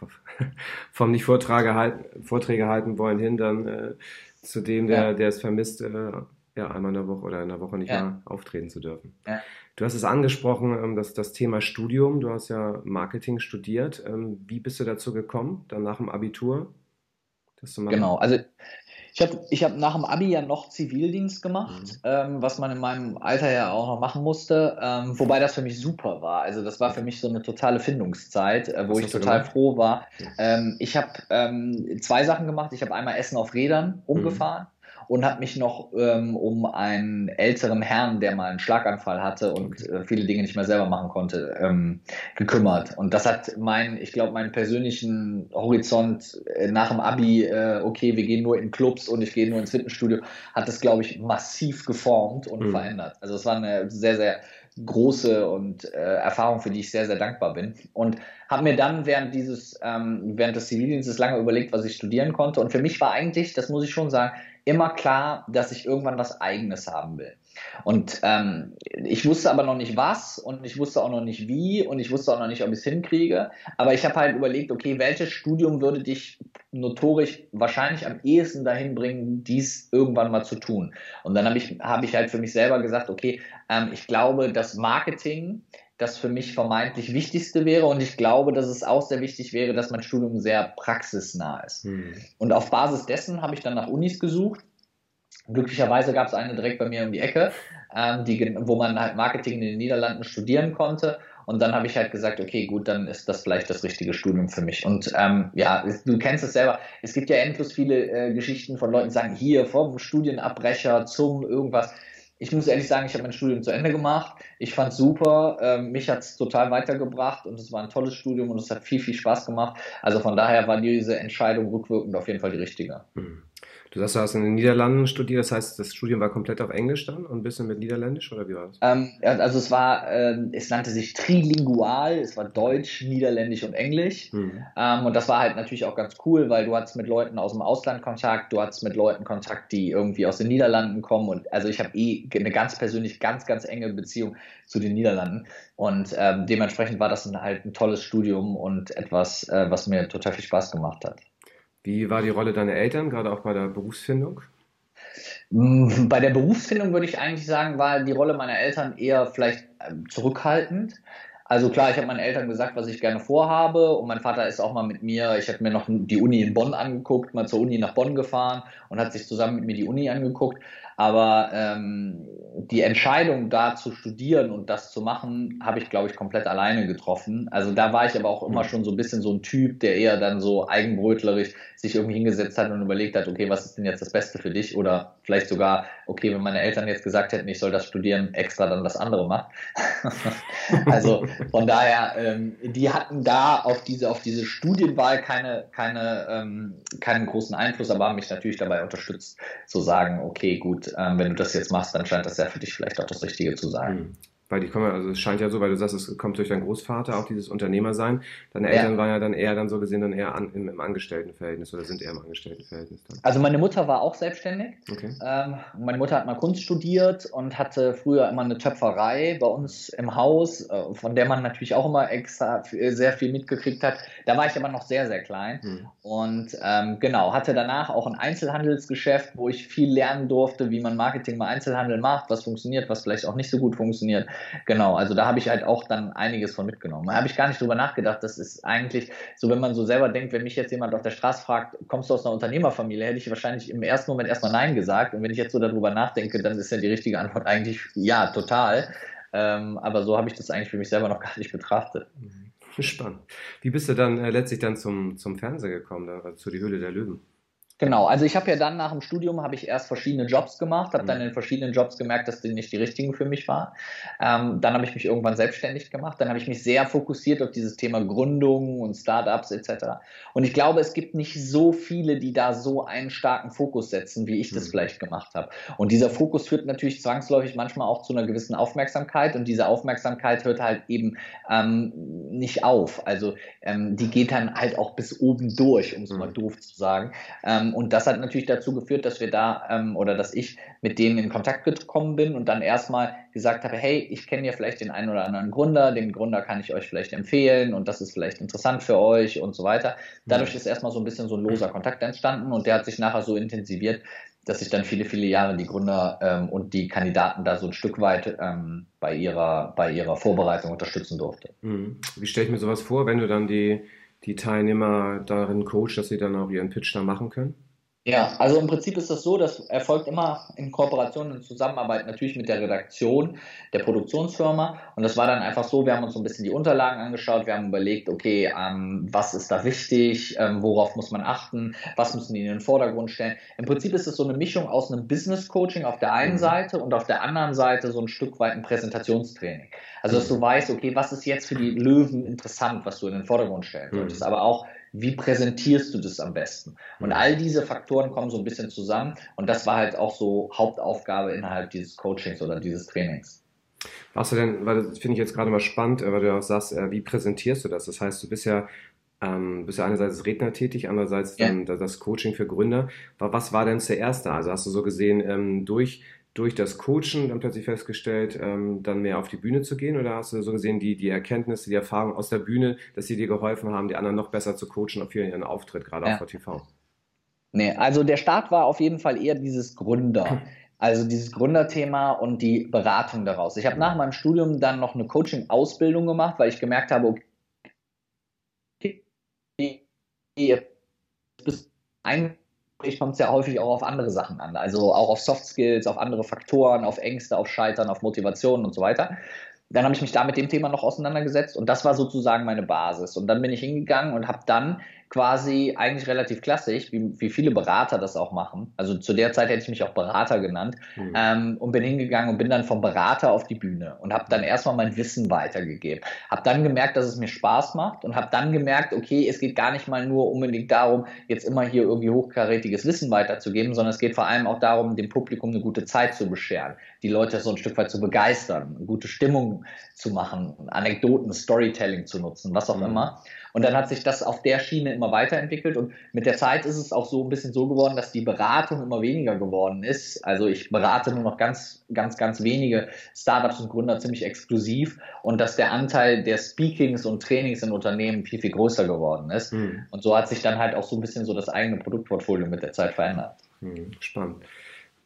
Vom nicht Vorträge halten, Vorträge halten wollen hin dann äh, zu dem, der, ja. der es vermisst, äh, ja, einmal in der Woche oder in der Woche nicht ja. mehr auftreten zu dürfen. Du hast es angesprochen, ähm, das, das Thema Studium. Du hast ja Marketing studiert. Ähm, wie bist du dazu gekommen, dann nach dem Abitur? Das zu machen? Genau, also ich habe ich hab nach dem Abi ja noch Zivildienst gemacht, mhm. ähm, was man in meinem Alter ja auch noch machen musste, ähm, wobei das für mich super war. Also das war für mich so eine totale Findungszeit, äh, wo was ich total gemacht? froh war. Ähm, ich habe ähm, zwei Sachen gemacht. Ich habe einmal Essen auf Rädern umgefahren. Mhm und habe mich noch ähm, um einen älteren Herrn, der mal einen Schlaganfall hatte und äh, viele Dinge nicht mehr selber machen konnte, ähm, gekümmert. Und das hat mein, ich glaube, meinen persönlichen Horizont äh, nach dem Abi, äh, okay, wir gehen nur in Clubs und ich gehe nur ins Fitnessstudio, hat das, glaube ich, massiv geformt und mhm. verändert. Also es war eine sehr, sehr große und äh, Erfahrung, für die ich sehr, sehr dankbar bin. Und habe mir dann während dieses, ähm, während des Zivildienstes lange überlegt, was ich studieren konnte. Und für mich war eigentlich, das muss ich schon sagen, immer klar, dass ich irgendwann was Eigenes haben will. Und ähm, ich wusste aber noch nicht was und ich wusste auch noch nicht wie und ich wusste auch noch nicht, ob ich es hinkriege. Aber ich habe halt überlegt, okay, welches Studium würde dich notorisch wahrscheinlich am ehesten dahin bringen, dies irgendwann mal zu tun. Und dann habe ich, hab ich halt für mich selber gesagt, okay, ähm, ich glaube, dass Marketing das für mich vermeintlich Wichtigste wäre und ich glaube, dass es auch sehr wichtig wäre, dass mein Studium sehr praxisnah ist. Hm. Und auf Basis dessen habe ich dann nach Unis gesucht. Glücklicherweise gab es eine direkt bei mir um die Ecke, ähm, die, wo man halt Marketing in den Niederlanden studieren konnte. Und dann habe ich halt gesagt, okay, gut, dann ist das vielleicht das richtige Studium für mich. Und ähm, ja, du kennst es selber. Es gibt ja endlos viele äh, Geschichten von Leuten, die sagen, hier vom Studienabbrecher zum irgendwas ich muss ehrlich sagen, ich habe mein Studium zu Ende gemacht. Ich fand super. Ähm, mich hat es total weitergebracht und es war ein tolles Studium und es hat viel, viel Spaß gemacht. Also von daher war diese Entscheidung rückwirkend auf jeden Fall die richtige. Mhm. Du sagst, du hast in den Niederlanden studiert, das heißt, das Studium war komplett auf Englisch dann und ein bisschen mit Niederländisch oder wie war das? Ähm, also es war, äh, es nannte sich trilingual, es war Deutsch, Niederländisch und Englisch. Mhm. Ähm, und das war halt natürlich auch ganz cool, weil du hattest mit Leuten aus dem Ausland Kontakt, du hattest mit Leuten Kontakt, die irgendwie aus den Niederlanden kommen. Und also ich habe eh eine ganz persönlich ganz, ganz enge Beziehung zu den Niederlanden. Und ähm, dementsprechend war das ein, halt ein tolles Studium und etwas, äh, was mir total viel Spaß gemacht hat. Wie war die Rolle deiner Eltern, gerade auch bei der Berufsfindung? Mm, bei der Berufsfindung würde ich eigentlich sagen, war die Rolle meiner Eltern eher vielleicht ähm, zurückhaltend. Also klar, ich habe meinen Eltern gesagt, was ich gerne vorhabe und mein Vater ist auch mal mit mir, ich habe mir noch die Uni in Bonn angeguckt, mal zur Uni nach Bonn gefahren und hat sich zusammen mit mir die Uni angeguckt. Aber ähm, die Entscheidung, da zu studieren und das zu machen, habe ich, glaube ich, komplett alleine getroffen. Also da war ich aber auch immer mhm. schon so ein bisschen so ein Typ, der eher dann so eigenbrötlerisch sich irgendwie hingesetzt hat und überlegt hat, okay, was ist denn jetzt das Beste für dich? Oder vielleicht sogar, okay, wenn meine Eltern jetzt gesagt hätten, ich soll das studieren, extra dann das andere macht. also von daher, ähm, die hatten da auf diese, auf diese Studienwahl keine, keine, ähm, keinen großen Einfluss, aber haben mich natürlich dabei unterstützt, zu sagen, okay, gut, ähm, wenn du das jetzt machst, dann scheint das ja für dich vielleicht auch das Richtige zu sein. Mhm. Weil die kommen, also es scheint ja so, weil du sagst, es kommt durch deinen Großvater auch dieses Unternehmersein. Deine Eltern ja. waren ja dann eher dann so gesehen dann eher an, im, im, Angestelltenverhältnis oder sind eher im Angestelltenverhältnis dann. Also meine Mutter war auch selbstständig. Okay. Ähm, meine Mutter hat mal Kunst studiert und hatte früher immer eine Töpferei bei uns im Haus, äh, von der man natürlich auch immer extra sehr viel mitgekriegt hat. Da war ich aber noch sehr, sehr klein. Hm. Und ähm, genau, hatte danach auch ein Einzelhandelsgeschäft, wo ich viel lernen durfte, wie man Marketing bei Einzelhandel macht, was funktioniert, was vielleicht auch nicht so gut funktioniert. Genau, also da habe ich halt auch dann einiges von mitgenommen. Da habe ich gar nicht drüber nachgedacht. Das ist eigentlich so, wenn man so selber denkt, wenn mich jetzt jemand auf der Straße fragt, kommst du aus einer Unternehmerfamilie, hätte ich wahrscheinlich im ersten Moment erstmal Nein gesagt. Und wenn ich jetzt so darüber nachdenke, dann ist ja die richtige Antwort eigentlich ja, total. Ähm, aber so habe ich das eigentlich für mich selber noch gar nicht betrachtet. Mhm. Spannend. Wie bist du dann äh, letztlich dann zum, zum Fernseher gekommen, also zu Die Höhle der Löwen? Genau, also ich habe ja dann nach dem Studium habe ich erst verschiedene Jobs gemacht, habe mhm. dann in verschiedenen Jobs gemerkt, dass die nicht die richtigen für mich waren. Ähm, dann habe ich mich irgendwann selbstständig gemacht, dann habe ich mich sehr fokussiert auf dieses Thema Gründung und Startups etc. Und ich glaube, es gibt nicht so viele, die da so einen starken Fokus setzen, wie ich das mhm. vielleicht gemacht habe. Und dieser Fokus führt natürlich zwangsläufig manchmal auch zu einer gewissen Aufmerksamkeit und diese Aufmerksamkeit hört halt eben ähm, nicht auf. Also ähm, die geht dann halt auch bis oben durch, um es mhm. mal doof zu sagen. Ähm, ähm, und das hat natürlich dazu geführt, dass wir da ähm, oder dass ich mit denen in Kontakt gekommen bin und dann erstmal gesagt habe, hey, ich kenne ja vielleicht den einen oder anderen Gründer, den Gründer kann ich euch vielleicht empfehlen und das ist vielleicht interessant für euch und so weiter. Dadurch ist erstmal so ein bisschen so ein loser Kontakt entstanden und der hat sich nachher so intensiviert, dass ich dann viele, viele Jahre die Gründer ähm, und die Kandidaten da so ein Stück weit ähm, bei, ihrer, bei ihrer Vorbereitung unterstützen durfte. Mhm. Wie stelle ich mir sowas vor, wenn du dann die die Teilnehmer darin coacht, dass sie dann auch ihren Pitch da machen können? Ja, also im Prinzip ist das so, das erfolgt immer in Kooperation und Zusammenarbeit natürlich mit der Redaktion der Produktionsfirma. Und das war dann einfach so, wir haben uns so ein bisschen die Unterlagen angeschaut, wir haben überlegt, okay, ähm, was ist da wichtig, ähm, worauf muss man achten, was müssen die in den Vordergrund stellen. Im Prinzip ist es so eine Mischung aus einem Business Coaching auf der einen mhm. Seite und auf der anderen Seite so ein Stück weit ein Präsentationstraining. Also dass du weißt, okay, was ist jetzt für die Löwen interessant, was du in den Vordergrund stellen solltest, mhm. aber auch wie präsentierst du das am besten? Und all diese Faktoren kommen so ein bisschen zusammen und das war halt auch so Hauptaufgabe innerhalb dieses Coachings oder dieses Trainings. Was du denn, weil das finde ich jetzt gerade mal spannend, weil du auch sagst, äh, wie präsentierst du das? Das heißt, du bist ja, ähm, bist ja einerseits Redner tätig, andererseits dann ja. das Coaching für Gründer. Was war denn zuerst da? Also hast du so gesehen, ähm, durch durch das Coachen dann plötzlich festgestellt, ähm, dann mehr auf die Bühne zu gehen? Oder hast du so gesehen, die, die Erkenntnisse, die Erfahrungen aus der Bühne, dass sie dir geholfen haben, die anderen noch besser zu coachen auf ihren Auftritt, gerade ja. auf TV? Nee, also der Start war auf jeden Fall eher dieses Gründer. Also dieses Gründerthema und die Beratung daraus. Ich habe nach meinem Studium dann noch eine Coaching-Ausbildung gemacht, weil ich gemerkt habe, okay, bis ein kommt es ja häufig auch auf andere Sachen an. Also auch auf Soft Skills, auf andere Faktoren, auf Ängste, auf Scheitern, auf Motivation und so weiter. Dann habe ich mich da mit dem Thema noch auseinandergesetzt und das war sozusagen meine Basis. Und dann bin ich hingegangen und habe dann quasi eigentlich relativ klassisch, wie, wie viele Berater das auch machen. Also zu der Zeit hätte ich mich auch Berater genannt mhm. ähm, und bin hingegangen und bin dann vom Berater auf die Bühne und habe dann erstmal mein Wissen weitergegeben. Habe dann gemerkt, dass es mir Spaß macht und habe dann gemerkt, okay, es geht gar nicht mal nur unbedingt darum, jetzt immer hier irgendwie hochkarätiges Wissen weiterzugeben, sondern es geht vor allem auch darum, dem Publikum eine gute Zeit zu bescheren, die Leute so ein Stück weit zu begeistern, eine gute Stimmung zu machen, Anekdoten, Storytelling zu nutzen, was auch mhm. immer. Und dann hat sich das auf der Schiene immer weiterentwickelt und mit der Zeit ist es auch so ein bisschen so geworden, dass die Beratung immer weniger geworden ist. Also ich berate nur noch ganz, ganz, ganz wenige Startups und Gründer ziemlich exklusiv und dass der Anteil der Speakings und Trainings in Unternehmen viel, viel größer geworden ist. Mhm. Und so hat sich dann halt auch so ein bisschen so das eigene Produktportfolio mit der Zeit verändert. Mhm, spannend.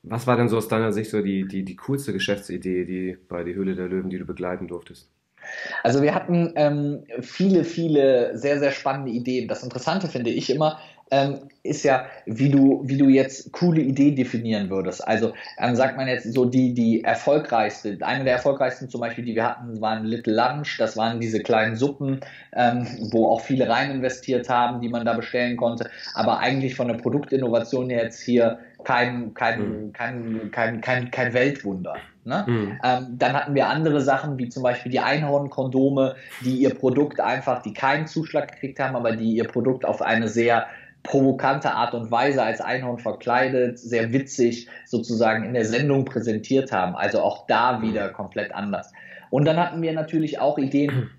Was war denn so aus deiner Sicht so die, die, die coolste Geschäftsidee, die bei die Höhle der Löwen, die du begleiten durftest? Also wir hatten ähm, viele, viele sehr, sehr spannende Ideen. Das Interessante finde ich immer, ähm, ist ja, wie du, wie du jetzt coole Ideen definieren würdest. Also ähm, sagt man jetzt so die, die erfolgreichste, eine der erfolgreichsten zum Beispiel, die wir hatten, waren Little Lunch. Das waren diese kleinen Suppen, ähm, wo auch viele rein investiert haben, die man da bestellen konnte. Aber eigentlich von der Produktinnovation jetzt hier kein, kein, mhm. kein, kein, kein, kein Weltwunder. Ne? Mhm. Ähm, dann hatten wir andere Sachen, wie zum Beispiel die Einhornkondome, die ihr Produkt einfach, die keinen Zuschlag gekriegt haben, aber die ihr Produkt auf eine sehr provokante Art und Weise als Einhorn verkleidet, sehr witzig sozusagen in der Sendung präsentiert haben. Also auch da wieder komplett anders. Und dann hatten wir natürlich auch Ideen,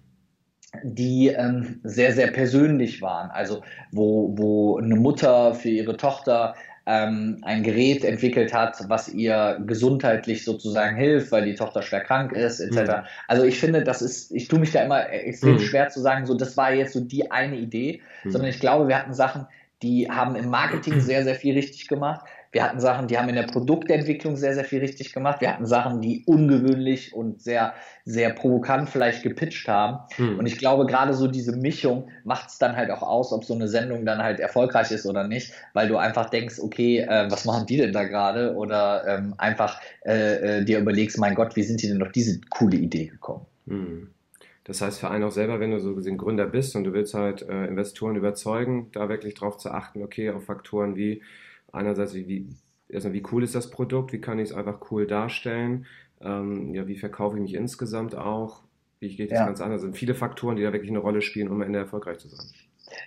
die ähm, sehr, sehr persönlich waren. Also wo, wo eine Mutter für ihre Tochter ähm, ein Gerät entwickelt hat, was ihr gesundheitlich sozusagen hilft, weil die Tochter schwer krank ist, etc. Mhm. Also ich finde, das ist, ich tue mich da immer extrem mhm. schwer zu sagen, so das war jetzt so die eine Idee, mhm. sondern ich glaube, wir hatten Sachen, die haben im Marketing sehr, sehr viel richtig gemacht. Wir hatten Sachen, die haben in der Produktentwicklung sehr, sehr viel richtig gemacht. Wir hatten Sachen, die ungewöhnlich und sehr, sehr provokant vielleicht gepitcht haben. Hm. Und ich glaube, gerade so diese Mischung macht es dann halt auch aus, ob so eine Sendung dann halt erfolgreich ist oder nicht, weil du einfach denkst, okay, äh, was machen die denn da gerade? Oder ähm, einfach äh, äh, dir überlegst, mein Gott, wie sind die denn auf diese coole Idee gekommen? Hm. Das heißt für einen auch selber, wenn du so gesehen Gründer bist und du willst halt äh, Investoren überzeugen, da wirklich drauf zu achten, okay, auf Faktoren wie einerseits, wie, erstmal, wie cool ist das Produkt, wie kann ich es einfach cool darstellen, ähm, ja, wie verkaufe ich mich insgesamt auch, wie geht das ja. ganz anders. Es sind viele Faktoren, die da wirklich eine Rolle spielen, um am Ende erfolgreich zu sein.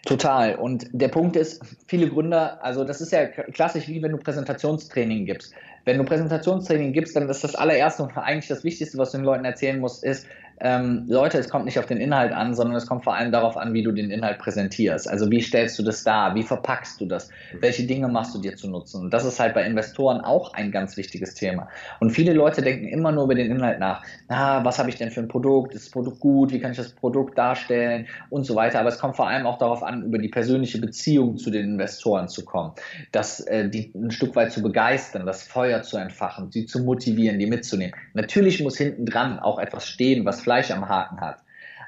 Total. Und der Punkt ist, viele Gründer, also das ist ja klassisch wie wenn du Präsentationstraining gibst. Wenn du Präsentationstraining gibst, dann ist das allererste und eigentlich das Wichtigste, was du den Leuten erzählen musst, ist, ähm, Leute, es kommt nicht auf den Inhalt an, sondern es kommt vor allem darauf an, wie du den Inhalt präsentierst. Also wie stellst du das dar? Wie verpackst du das? Welche Dinge machst du dir zu nutzen? Und das ist halt bei Investoren auch ein ganz wichtiges Thema. Und viele Leute denken immer nur über den Inhalt nach. Ah, was habe ich denn für ein Produkt? Ist das Produkt gut? Wie kann ich das Produkt darstellen? Und so weiter. Aber es kommt vor allem auch darauf an, über die persönliche Beziehung zu den Investoren zu kommen. Das, äh, die ein Stück weit zu begeistern, das Feuer zu entfachen, sie zu motivieren, die mitzunehmen. Natürlich muss hinten dran auch etwas stehen, was Fleisch am Haken hat.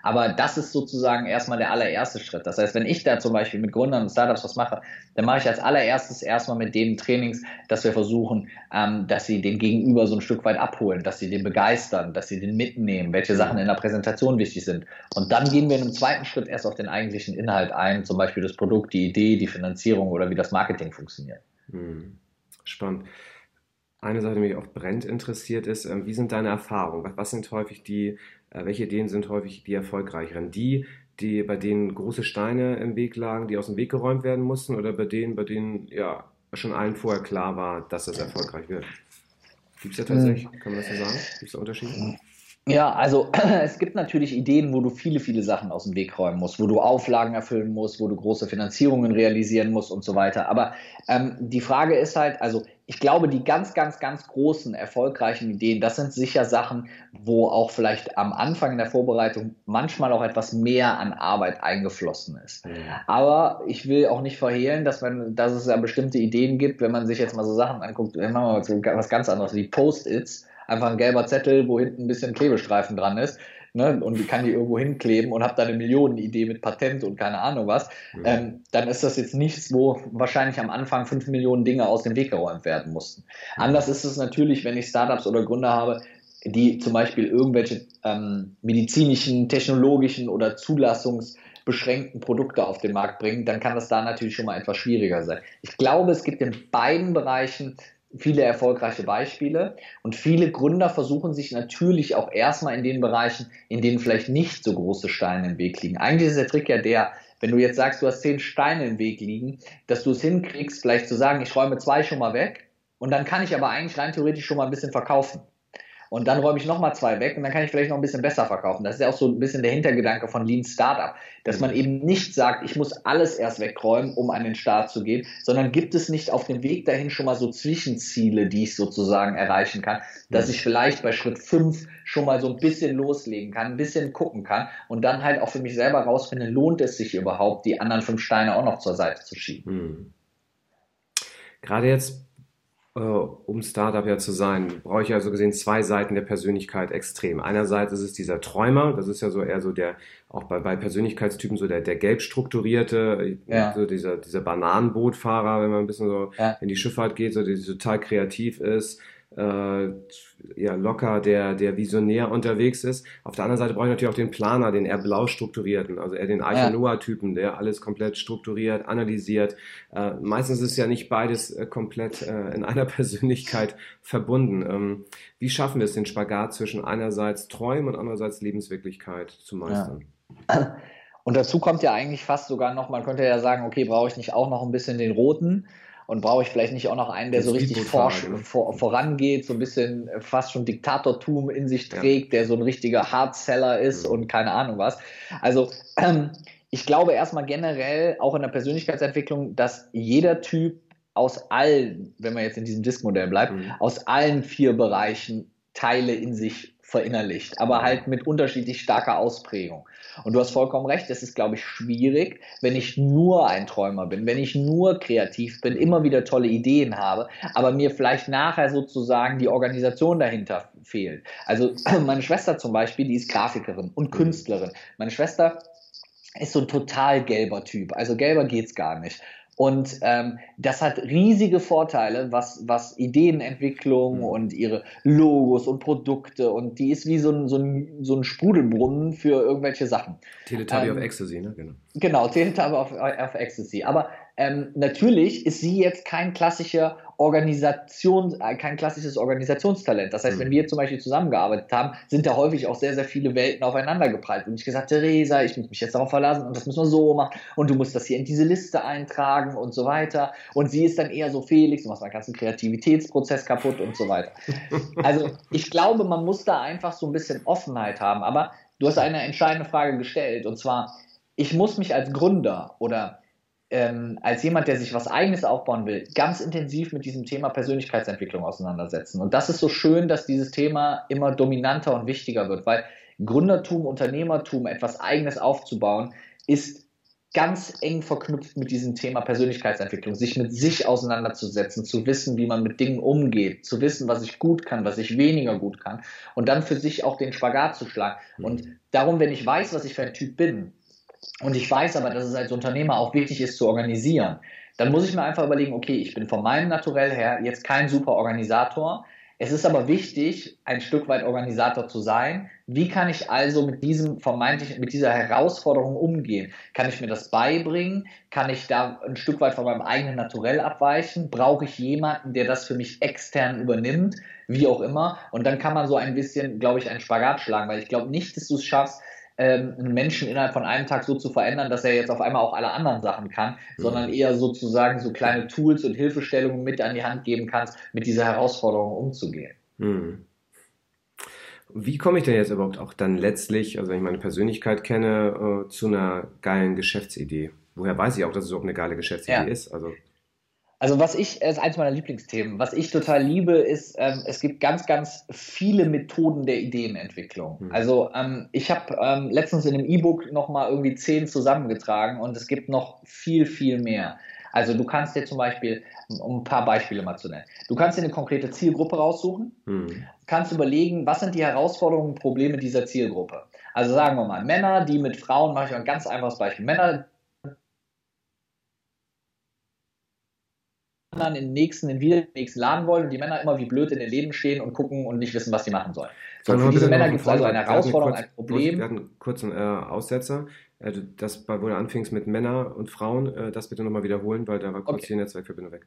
Aber das ist sozusagen erstmal der allererste Schritt. Das heißt, wenn ich da zum Beispiel mit Gründern und Startups was mache, dann mache ich als allererstes erstmal mit denen Trainings, dass wir versuchen, ähm, dass sie den Gegenüber so ein Stück weit abholen, dass sie den begeistern, dass sie den mitnehmen, welche Sachen in der Präsentation wichtig sind. Und dann gehen wir in einem zweiten Schritt erst auf den eigentlichen Inhalt ein, zum Beispiel das Produkt, die Idee, die Finanzierung oder wie das Marketing funktioniert. Hm. Spannend. Eine Sache, die mich auch brennend interessiert, ist, ähm, wie sind deine Erfahrungen? Was sind häufig die, äh, welche Ideen sind häufig die erfolgreicheren? Die, die, bei denen große Steine im Weg lagen, die aus dem Weg geräumt werden mussten, oder bei denen, bei denen ja schon allen vorher klar war, dass das erfolgreich wird? Gibt es ja tatsächlich, hm. kann man das so sagen? Gibt es da Unterschiede? Ja, also es gibt natürlich Ideen, wo du viele, viele Sachen aus dem Weg räumen musst, wo du Auflagen erfüllen musst, wo du große Finanzierungen realisieren musst und so weiter. Aber ähm, die Frage ist halt, also ich glaube, die ganz, ganz, ganz großen, erfolgreichen Ideen, das sind sicher Sachen, wo auch vielleicht am Anfang in der Vorbereitung manchmal auch etwas mehr an Arbeit eingeflossen ist. Mhm. Aber ich will auch nicht verhehlen, dass, man, dass es ja bestimmte Ideen gibt, wenn man sich jetzt mal so Sachen anguckt, wenn man mal so was ganz anderes wie Post-its, einfach ein gelber Zettel, wo hinten ein bisschen Klebestreifen dran ist. Ne, und kann die irgendwo hinkleben und habe da eine Millionenidee mit Patent und keine Ahnung was, mhm. ähm, dann ist das jetzt nichts, wo wahrscheinlich am Anfang fünf Millionen Dinge aus dem Weg geräumt werden mussten. Mhm. Anders ist es natürlich, wenn ich Startups oder Gründer habe, die zum Beispiel irgendwelche ähm, medizinischen, technologischen oder zulassungsbeschränkten Produkte auf den Markt bringen, dann kann das da natürlich schon mal etwas schwieriger sein. Ich glaube, es gibt in beiden Bereichen viele erfolgreiche Beispiele und viele Gründer versuchen sich natürlich auch erstmal in den Bereichen, in denen vielleicht nicht so große Steine im Weg liegen. Eigentlich ist der Trick ja der, wenn du jetzt sagst, du hast zehn Steine im Weg liegen, dass du es hinkriegst, vielleicht zu sagen, ich räume zwei schon mal weg und dann kann ich aber eigentlich rein theoretisch schon mal ein bisschen verkaufen. Und dann räume ich nochmal zwei weg und dann kann ich vielleicht noch ein bisschen besser verkaufen. Das ist ja auch so ein bisschen der Hintergedanke von Lean Startup, dass man eben nicht sagt, ich muss alles erst wegräumen, um an den Start zu gehen, sondern gibt es nicht auf dem Weg dahin schon mal so Zwischenziele, die ich sozusagen erreichen kann, dass ich vielleicht bei Schritt fünf schon mal so ein bisschen loslegen kann, ein bisschen gucken kann und dann halt auch für mich selber rausfinde, lohnt es sich überhaupt, die anderen fünf Steine auch noch zur Seite zu schieben. Hm. Gerade jetzt äh, um Startup ja zu sein, brauche ich ja so gesehen zwei Seiten der Persönlichkeit extrem. Einerseits ist es dieser Träumer, das ist ja so eher so der, auch bei, bei Persönlichkeitstypen so der, der gelb strukturierte, ja. so dieser, dieser Bananenbootfahrer, wenn man ein bisschen so ja. in die Schifffahrt geht, so der total kreativ ist, äh, ja, locker der, der Visionär unterwegs ist. Auf der anderen Seite brauche ich natürlich auch den Planer, den eher blau strukturierten, also eher den Arche-Noah-Typen, der alles komplett strukturiert, analysiert. Äh, meistens ist ja nicht beides äh, komplett äh, in einer Persönlichkeit verbunden. Ähm, wie schaffen wir es, den Spagat zwischen einerseits Träumen und andererseits Lebenswirklichkeit zu meistern? Ja. Und dazu kommt ja eigentlich fast sogar noch, man könnte ja sagen, okay, brauche ich nicht auch noch ein bisschen den roten? Und brauche ich vielleicht nicht auch noch einen, der so richtig forsch, vor, vorangeht, so ein bisschen fast schon Diktatortum in sich trägt, ja. der so ein richtiger Hardseller ist mhm. und keine Ahnung was. Also ähm, ich glaube erstmal generell auch in der Persönlichkeitsentwicklung, dass jeder Typ aus allen, wenn man jetzt in diesem Disk-Modell bleibt, mhm. aus allen vier Bereichen Teile in sich verinnerlicht, aber halt mit unterschiedlich starker Ausprägung. Und du hast vollkommen recht, es ist, glaube ich, schwierig, wenn ich nur ein Träumer bin, wenn ich nur kreativ bin, immer wieder tolle Ideen habe, aber mir vielleicht nachher sozusagen die Organisation dahinter fehlt. Also meine Schwester zum Beispiel, die ist Grafikerin und Künstlerin. Meine Schwester ist so ein total gelber Typ. Also gelber geht's gar nicht. Und ähm, das hat riesige Vorteile, was, was Ideenentwicklung mhm. und ihre Logos und Produkte und die ist wie so ein, so ein, so ein Sprudelbrunnen für irgendwelche Sachen. Teletubby ähm, auf Ecstasy, ne? Genau. Genau, Teletubby auf, auf Ecstasy. Aber ähm, natürlich ist sie jetzt kein klassischer Organisation, äh, kein klassisches Organisationstalent. Das heißt, mhm. wenn wir zum Beispiel zusammengearbeitet haben, sind da häufig auch sehr, sehr viele Welten aufeinander geprallt. Und ich gesagt, Theresa, ich muss mich jetzt darauf verlassen und das müssen wir so machen und du musst das hier in diese Liste eintragen und so weiter. Und sie ist dann eher so, Felix, du machst meinen ganzen Kreativitätsprozess kaputt und so weiter. Also ich glaube, man muss da einfach so ein bisschen Offenheit haben. Aber du hast eine entscheidende Frage gestellt und zwar, ich muss mich als Gründer oder ähm, als jemand, der sich was Eigenes aufbauen will, ganz intensiv mit diesem Thema Persönlichkeitsentwicklung auseinandersetzen. Und das ist so schön, dass dieses Thema immer dominanter und wichtiger wird, weil Gründertum, Unternehmertum, etwas Eigenes aufzubauen, ist ganz eng verknüpft mit diesem Thema Persönlichkeitsentwicklung, sich mit sich auseinanderzusetzen, zu wissen, wie man mit Dingen umgeht, zu wissen, was ich gut kann, was ich weniger gut kann und dann für sich auch den Spagat zu schlagen. Mhm. Und darum, wenn ich weiß, was ich für ein Typ bin und ich weiß aber, dass es als Unternehmer auch wichtig ist zu organisieren, dann muss ich mir einfach überlegen, okay, ich bin von meinem Naturell her jetzt kein super Organisator, es ist aber wichtig, ein Stück weit Organisator zu sein. Wie kann ich also mit diesem vermeintlich, mit dieser Herausforderung umgehen? Kann ich mir das beibringen? Kann ich da ein Stück weit von meinem eigenen Naturell abweichen? Brauche ich jemanden, der das für mich extern übernimmt? Wie auch immer. Und dann kann man so ein bisschen, glaube ich, einen Spagat schlagen, weil ich glaube nicht, dass du es schaffst, ähm, einen Menschen innerhalb von einem Tag so zu verändern, dass er jetzt auf einmal auch alle anderen Sachen kann, mhm. sondern eher sozusagen so kleine Tools und Hilfestellungen mit an die Hand geben kannst, mit dieser Herausforderung umzugehen. Mhm. Wie komme ich denn jetzt überhaupt auch dann letztlich, also wenn ich meine Persönlichkeit kenne, äh, zu einer geilen Geschäftsidee? Woher weiß ich auch, dass es überhaupt eine geile Geschäftsidee ja. ist? Also also was ich, ist eins meiner Lieblingsthemen, was ich total liebe, ist, ähm, es gibt ganz, ganz viele Methoden der Ideenentwicklung. Mhm. Also ähm, ich habe ähm, letztens in einem E-Book nochmal irgendwie zehn zusammengetragen und es gibt noch viel, viel mehr. Also du kannst dir zum Beispiel, um ein paar Beispiele mal zu nennen, du kannst dir eine konkrete Zielgruppe raussuchen, mhm. kannst überlegen, was sind die Herausforderungen und Probleme dieser Zielgruppe. Also sagen wir mal, Männer, die mit Frauen, mache ich ein ganz einfaches Beispiel, Männer, anderen in den nächsten, in den nächsten Laden wollen und die Männer immer wie blöd in den Läden stehen und gucken und nicht wissen, was sie machen sollen. So, für diese Männer gibt es also eine Herausforderung, kurz, ein Problem. Wir hatten einen kurzen äh, Aussetzer. Äh, das, wo du anfingst mit Männer und Frauen, äh, das bitte nochmal wiederholen, weil da war kurz okay. die Netzwerkverbindung weg.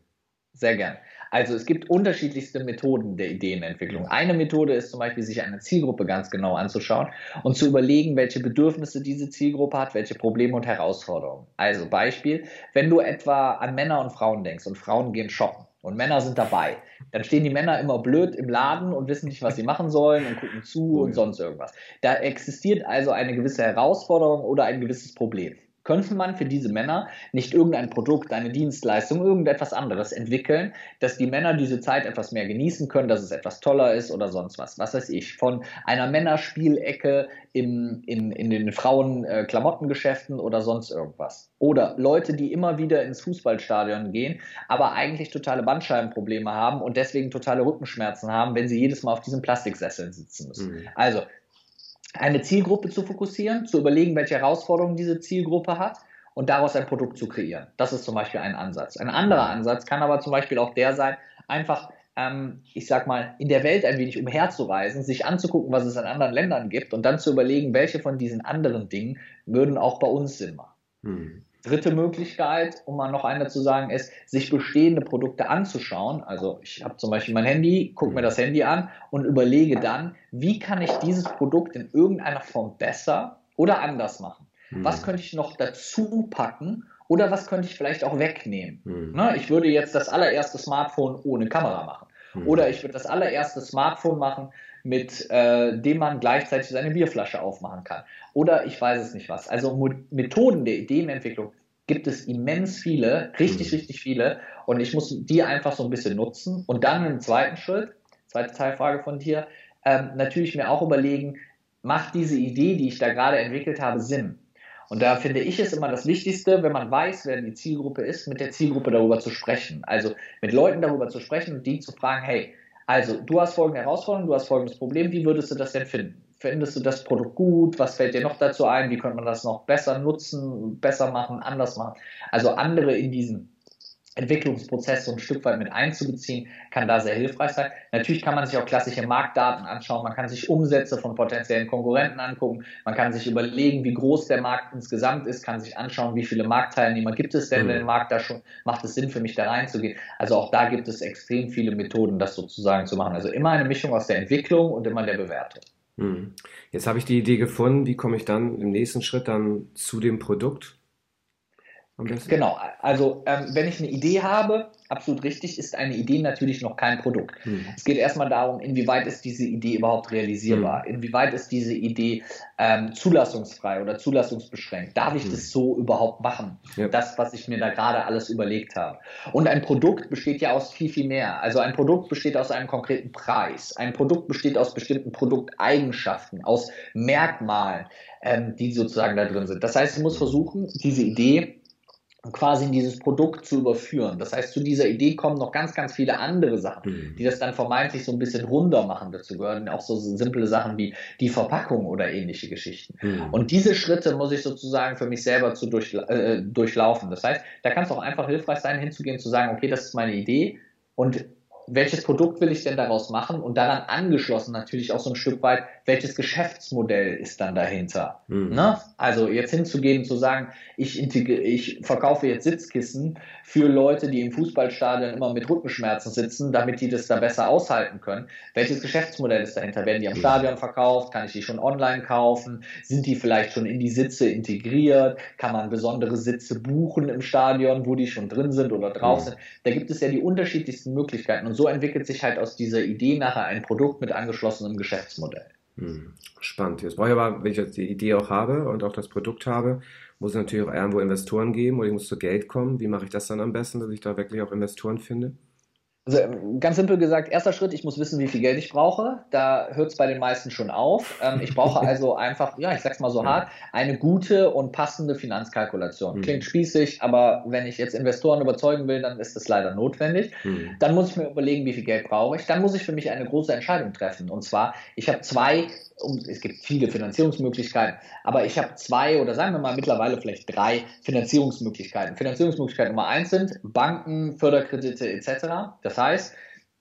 Sehr gern. Also es gibt unterschiedlichste Methoden der Ideenentwicklung. Eine Methode ist zum Beispiel, sich eine Zielgruppe ganz genau anzuschauen und zu überlegen, welche Bedürfnisse diese Zielgruppe hat, welche Probleme und Herausforderungen. Also Beispiel, wenn du etwa an Männer und Frauen denkst und Frauen gehen shoppen und Männer sind dabei, dann stehen die Männer immer blöd im Laden und wissen nicht, was sie machen sollen und gucken zu und sonst irgendwas. Da existiert also eine gewisse Herausforderung oder ein gewisses Problem könnte man für diese Männer nicht irgendein Produkt, eine Dienstleistung, irgendetwas anderes entwickeln, dass die Männer diese Zeit etwas mehr genießen können, dass es etwas toller ist oder sonst was. Was weiß ich, von einer Männerspielecke im, in, in den Frauen-Klamottengeschäften äh, oder sonst irgendwas. Oder Leute, die immer wieder ins Fußballstadion gehen, aber eigentlich totale Bandscheibenprobleme haben und deswegen totale Rückenschmerzen haben, wenn sie jedes Mal auf diesen Plastiksesseln sitzen müssen. Mhm. Also eine Zielgruppe zu fokussieren, zu überlegen, welche Herausforderungen diese Zielgruppe hat und daraus ein Produkt zu kreieren. Das ist zum Beispiel ein Ansatz. Ein anderer Ansatz kann aber zum Beispiel auch der sein, einfach, ähm, ich sag mal, in der Welt ein wenig umherzureisen, sich anzugucken, was es in anderen Ländern gibt und dann zu überlegen, welche von diesen anderen Dingen würden auch bei uns Sinn machen. Hm. Dritte Möglichkeit, um mal noch eine zu sagen, ist, sich bestehende Produkte anzuschauen. Also ich habe zum Beispiel mein Handy, gucke mir das Handy an und überlege dann, wie kann ich dieses Produkt in irgendeiner Form besser oder anders machen? Was könnte ich noch dazu packen oder was könnte ich vielleicht auch wegnehmen? Mhm. Ne, ich würde jetzt das allererste Smartphone ohne Kamera machen. Mhm. Oder ich würde das allererste Smartphone machen, mit äh, dem man gleichzeitig seine Bierflasche aufmachen kann. Oder ich weiß es nicht was. Also Methoden der Ideenentwicklung gibt es immens viele, richtig, mhm. richtig viele. Und ich muss die einfach so ein bisschen nutzen. Und dann im zweiten Schritt, zweite Teilfrage von dir, ähm, natürlich mir auch überlegen, macht diese Idee, die ich da gerade entwickelt habe, Sinn? Und da finde ich es immer das Wichtigste, wenn man weiß, wer die Zielgruppe ist, mit der Zielgruppe darüber zu sprechen. Also mit Leuten darüber zu sprechen und die zu fragen, hey, also du hast folgende Herausforderung, du hast folgendes Problem, wie würdest du das denn finden? Findest du das Produkt gut? Was fällt dir noch dazu ein? Wie könnte man das noch besser nutzen, besser machen, anders machen? Also andere in diesen Entwicklungsprozess so ein Stück weit mit einzubeziehen, kann da sehr hilfreich sein. Natürlich kann man sich auch klassische Marktdaten anschauen, man kann sich Umsätze von potenziellen Konkurrenten angucken, man kann sich überlegen, wie groß der Markt insgesamt ist, kann sich anschauen, wie viele Marktteilnehmer gibt es denn mhm. im Markt da schon, macht es Sinn für mich da reinzugehen. Also auch da gibt es extrem viele Methoden, das sozusagen zu machen. Also immer eine Mischung aus der Entwicklung und immer der Bewertung. Mhm. Jetzt habe ich die Idee gefunden, wie komme ich dann im nächsten Schritt dann zu dem Produkt? Genau, also ähm, wenn ich eine Idee habe, absolut richtig, ist eine Idee natürlich noch kein Produkt. Hm. Es geht erstmal darum, inwieweit ist diese Idee überhaupt realisierbar? Hm. Inwieweit ist diese Idee ähm, zulassungsfrei oder zulassungsbeschränkt? Darf ich hm. das so überhaupt machen? Ja. Das, was ich mir da gerade alles überlegt habe. Und ein Produkt besteht ja aus viel, viel mehr. Also ein Produkt besteht aus einem konkreten Preis. Ein Produkt besteht aus bestimmten Produkteigenschaften, aus Merkmalen, ähm, die sozusagen da drin sind. Das heißt, ich muss versuchen, diese Idee quasi in dieses Produkt zu überführen. Das heißt, zu dieser Idee kommen noch ganz, ganz viele andere Sachen, mhm. die das dann vermeintlich so ein bisschen runder machen. Dazu gehören auch so simple Sachen wie die Verpackung oder ähnliche Geschichten. Mhm. Und diese Schritte muss ich sozusagen für mich selber zu durchla äh, durchlaufen. Das heißt, da kann es auch einfach hilfreich sein, hinzugehen, zu sagen, okay, das ist meine Idee und welches Produkt will ich denn daraus machen und daran angeschlossen natürlich auch so ein Stück weit, welches Geschäftsmodell ist dann dahinter. Mhm. Ne? Also jetzt hinzugehen und zu sagen, ich, ich verkaufe jetzt Sitzkissen für Leute, die im Fußballstadion immer mit Rückenschmerzen sitzen, damit die das da besser aushalten können. Welches Geschäftsmodell ist dahinter? Werden die am Stadion verkauft? Kann ich die schon online kaufen? Sind die vielleicht schon in die Sitze integriert? Kann man besondere Sitze buchen im Stadion, wo die schon drin sind oder drauf mhm. sind? Da gibt es ja die unterschiedlichsten Möglichkeiten. Und so entwickelt sich halt aus dieser Idee nachher ein Produkt mit angeschlossenem Geschäftsmodell. Hm, spannend. Jetzt brauche ich aber, wenn ich jetzt die Idee auch habe und auch das Produkt habe, muss es natürlich auch irgendwo Investoren geben oder ich muss zu Geld kommen. Wie mache ich das dann am besten, dass ich da wirklich auch Investoren finde? Also ähm, ganz simpel gesagt, erster Schritt, ich muss wissen, wie viel Geld ich brauche. Da hört es bei den meisten schon auf. Ähm, ich brauche also einfach, ja, ich sag's mal so hart, eine gute und passende Finanzkalkulation. Mhm. Klingt spießig, aber wenn ich jetzt Investoren überzeugen will, dann ist das leider notwendig. Mhm. Dann muss ich mir überlegen, wie viel Geld brauche ich. Dann muss ich für mich eine große Entscheidung treffen. Und zwar, ich habe zwei es gibt viele Finanzierungsmöglichkeiten, aber ich habe zwei oder sagen wir mal mittlerweile vielleicht drei Finanzierungsmöglichkeiten. Finanzierungsmöglichkeit Nummer eins sind Banken, Förderkredite etc. Das heißt,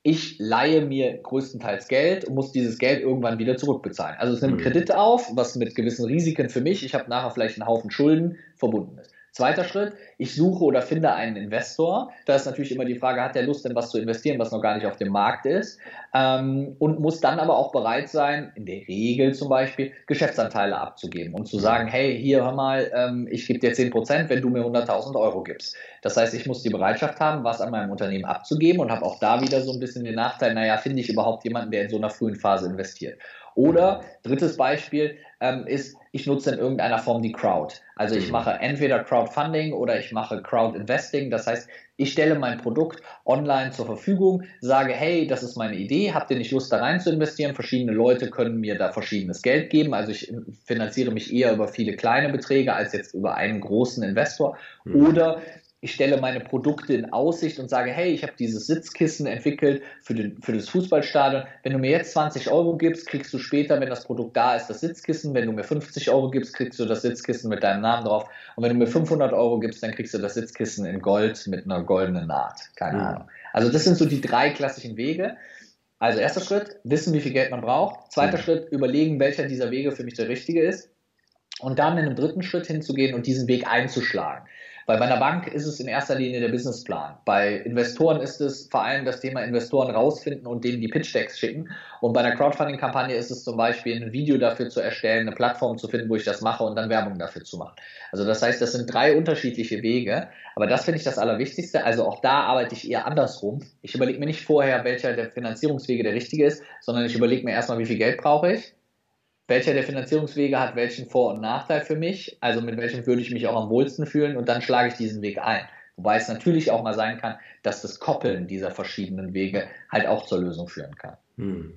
ich leihe mir größtenteils Geld und muss dieses Geld irgendwann wieder zurückbezahlen. Also es nimmt mhm. Kredite auf, was mit gewissen Risiken für mich, ich habe nachher vielleicht einen Haufen Schulden verbunden ist. Zweiter Schritt, ich suche oder finde einen Investor. Da ist natürlich immer die Frage, hat der Lust, in was zu investieren, was noch gar nicht auf dem Markt ist? Ähm, und muss dann aber auch bereit sein, in der Regel zum Beispiel, Geschäftsanteile abzugeben und zu sagen, hey, hier, hör mal, ähm, ich gebe dir 10 Prozent, wenn du mir 100.000 Euro gibst. Das heißt, ich muss die Bereitschaft haben, was an meinem Unternehmen abzugeben und habe auch da wieder so ein bisschen den Nachteil, naja, finde ich überhaupt jemanden, der in so einer frühen Phase investiert? Oder drittes Beispiel ähm, ist, ich nutze in irgendeiner Form die Crowd. Also ich mhm. mache entweder Crowdfunding oder ich mache Crowdinvesting. Das heißt, ich stelle mein Produkt online zur Verfügung, sage, hey, das ist meine Idee, habt ihr nicht Lust da rein zu investieren? Verschiedene Leute können mir da verschiedenes Geld geben. Also ich finanziere mich eher über viele kleine Beträge als jetzt über einen großen Investor. Mhm. Oder ich stelle meine Produkte in Aussicht und sage, hey, ich habe dieses Sitzkissen entwickelt für, den, für das Fußballstadion. Wenn du mir jetzt 20 Euro gibst, kriegst du später, wenn das Produkt da ist, das Sitzkissen. Wenn du mir 50 Euro gibst, kriegst du das Sitzkissen mit deinem Namen drauf. Und wenn du mir 500 Euro gibst, dann kriegst du das Sitzkissen in Gold mit einer goldenen Naht. Keine ja. Ahnung. Also das sind so die drei klassischen Wege. Also erster Schritt, wissen, wie viel Geld man braucht. Zweiter ja. Schritt, überlegen, welcher dieser Wege für mich der richtige ist. Und dann in einem dritten Schritt hinzugehen und diesen Weg einzuschlagen. Bei einer Bank ist es in erster Linie der Businessplan. Bei Investoren ist es vor allem das Thema Investoren rausfinden und denen die Pitch-Decks schicken. Und bei einer Crowdfunding-Kampagne ist es zum Beispiel ein Video dafür zu erstellen, eine Plattform zu finden, wo ich das mache und dann Werbung dafür zu machen. Also das heißt, das sind drei unterschiedliche Wege. Aber das finde ich das Allerwichtigste. Also auch da arbeite ich eher andersrum. Ich überlege mir nicht vorher, welcher der Finanzierungswege der richtige ist, sondern ich überlege mir erstmal, wie viel Geld brauche ich welcher der Finanzierungswege hat welchen Vor- und Nachteil für mich, also mit welchem würde ich mich auch am wohlsten fühlen und dann schlage ich diesen Weg ein. Wobei es natürlich auch mal sein kann, dass das Koppeln dieser verschiedenen Wege halt auch zur Lösung führen kann. Hm.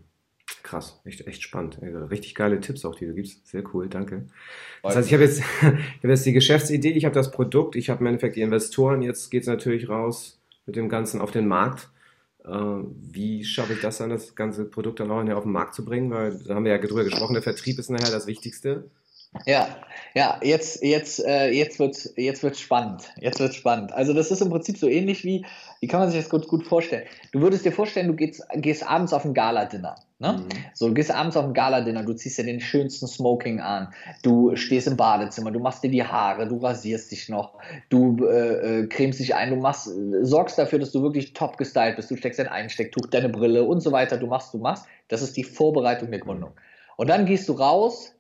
Krass, echt, echt spannend. Richtig geile Tipps auch, die du gibst. Sehr cool, danke. Das heißt, ich habe jetzt, ich habe jetzt die Geschäftsidee, ich habe das Produkt, ich habe im Endeffekt die Investoren, jetzt geht es natürlich raus mit dem Ganzen auf den Markt. Äh, wie schaffe ich das dann, das ganze Produkt dann auch auf den Markt zu bringen? Weil da haben wir ja drüber gesprochen, der Vertrieb ist nachher das Wichtigste. Ja, ja, jetzt, jetzt, äh, jetzt wird jetzt wird's spannend. Jetzt wird's spannend. Also das ist im Prinzip so ähnlich wie, wie kann man sich das gut, gut vorstellen? Du würdest dir vorstellen, du gehst, gehst abends auf ein Gala-Dinner. Ne? Mhm. So, du gehst abends auf ein Gala-Dinner, du ziehst dir den schönsten Smoking an, du stehst im Badezimmer, du machst dir die Haare, du rasierst dich noch, du äh, äh, cremst dich ein, du machst, sorgst dafür, dass du wirklich top gestylt bist, du steckst dein Einstecktuch, deine Brille und so weiter, du machst, du machst. Das ist die Vorbereitung der Gründung. Und dann gehst du raus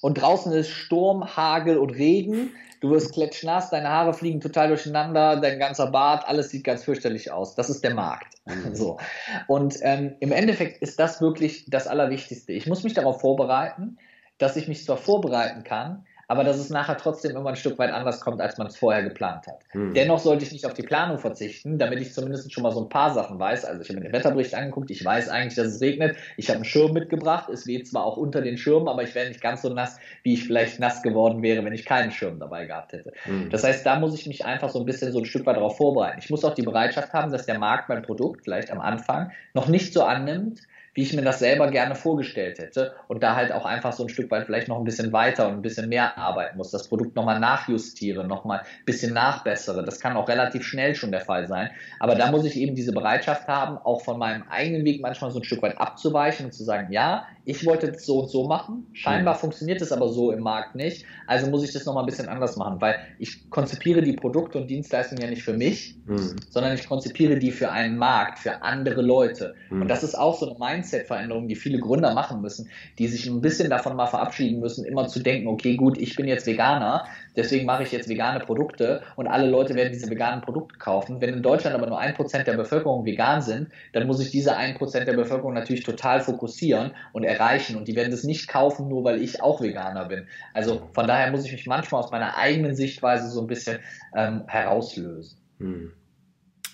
und draußen ist Sturm, Hagel und Regen. Du wirst klatschnass, deine Haare fliegen total durcheinander, dein ganzer Bart, alles sieht ganz fürchterlich aus. Das ist der Markt. Mhm. So. Und ähm, im Endeffekt ist das wirklich das Allerwichtigste. Ich muss mich darauf vorbereiten, dass ich mich zwar vorbereiten kann, aber dass es nachher trotzdem immer ein Stück weit anders kommt, als man es vorher geplant hat. Hm. Dennoch sollte ich nicht auf die Planung verzichten, damit ich zumindest schon mal so ein paar Sachen weiß. Also ich habe mir den Wetterbericht angeguckt, ich weiß eigentlich, dass es regnet. Ich habe einen Schirm mitgebracht, es weht zwar auch unter den Schirm, aber ich wäre nicht ganz so nass, wie ich vielleicht nass geworden wäre, wenn ich keinen Schirm dabei gehabt hätte. Hm. Das heißt, da muss ich mich einfach so ein bisschen so ein Stück weit darauf vorbereiten. Ich muss auch die Bereitschaft haben, dass der Markt mein Produkt vielleicht am Anfang noch nicht so annimmt, wie ich mir das selber gerne vorgestellt hätte und da halt auch einfach so ein Stück weit vielleicht noch ein bisschen weiter und ein bisschen mehr arbeiten muss, das Produkt nochmal nachjustiere, nochmal ein bisschen nachbessere. Das kann auch relativ schnell schon der Fall sein. Aber da muss ich eben diese Bereitschaft haben, auch von meinem eigenen Weg manchmal so ein Stück weit abzuweichen und zu sagen, ja, ich wollte es so und so machen. Scheinbar funktioniert es aber so im Markt nicht. Also muss ich das nochmal ein bisschen anders machen, weil ich konzipiere die Produkte und Dienstleistungen ja nicht für mich, mhm. sondern ich konzipiere die für einen Markt, für andere Leute. Mhm. Und das ist auch so eine Mindset-Veränderung, die viele Gründer machen müssen, die sich ein bisschen davon mal verabschieden müssen, immer zu denken, okay, gut, ich bin jetzt Veganer, deswegen mache ich jetzt vegane Produkte und alle Leute werden diese veganen Produkte kaufen. Wenn in Deutschland aber nur ein Prozent der Bevölkerung vegan sind, dann muss ich diese ein Prozent der Bevölkerung natürlich total fokussieren und erreichen und die werden das nicht kaufen, nur weil ich auch Veganer bin. Also von daher muss ich mich manchmal aus meiner eigenen Sichtweise so ein bisschen ähm, herauslösen. Hm.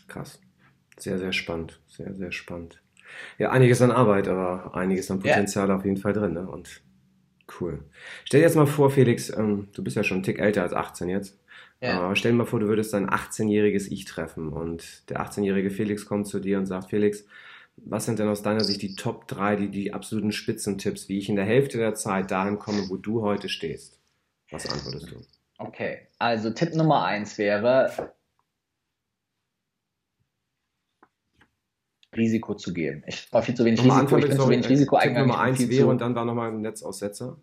Krass. Sehr, sehr spannend. Sehr, sehr spannend. Ja, einiges an Arbeit, aber einiges an Potenzial ja. auf jeden Fall drin. Ne? Und cool. Stell dir jetzt mal vor, Felix, ähm, du bist ja schon einen Tick älter als 18 jetzt. Ja. Aber stell dir mal vor, du würdest dein 18-jähriges Ich treffen und der 18-jährige Felix kommt zu dir und sagt, Felix, was sind denn aus deiner Sicht die Top 3, die, die absoluten Spitzentipps, wie ich in der Hälfte der Zeit dahin komme, wo du heute stehst? Was antwortest du? Okay, also Tipp Nummer 1 wäre, Risiko zu geben. Ich war viel zu wenig Risiko, ich bin zu wenig Risiko Tipp Nummer 1 wäre und dann war nochmal ein Netzaussetzer.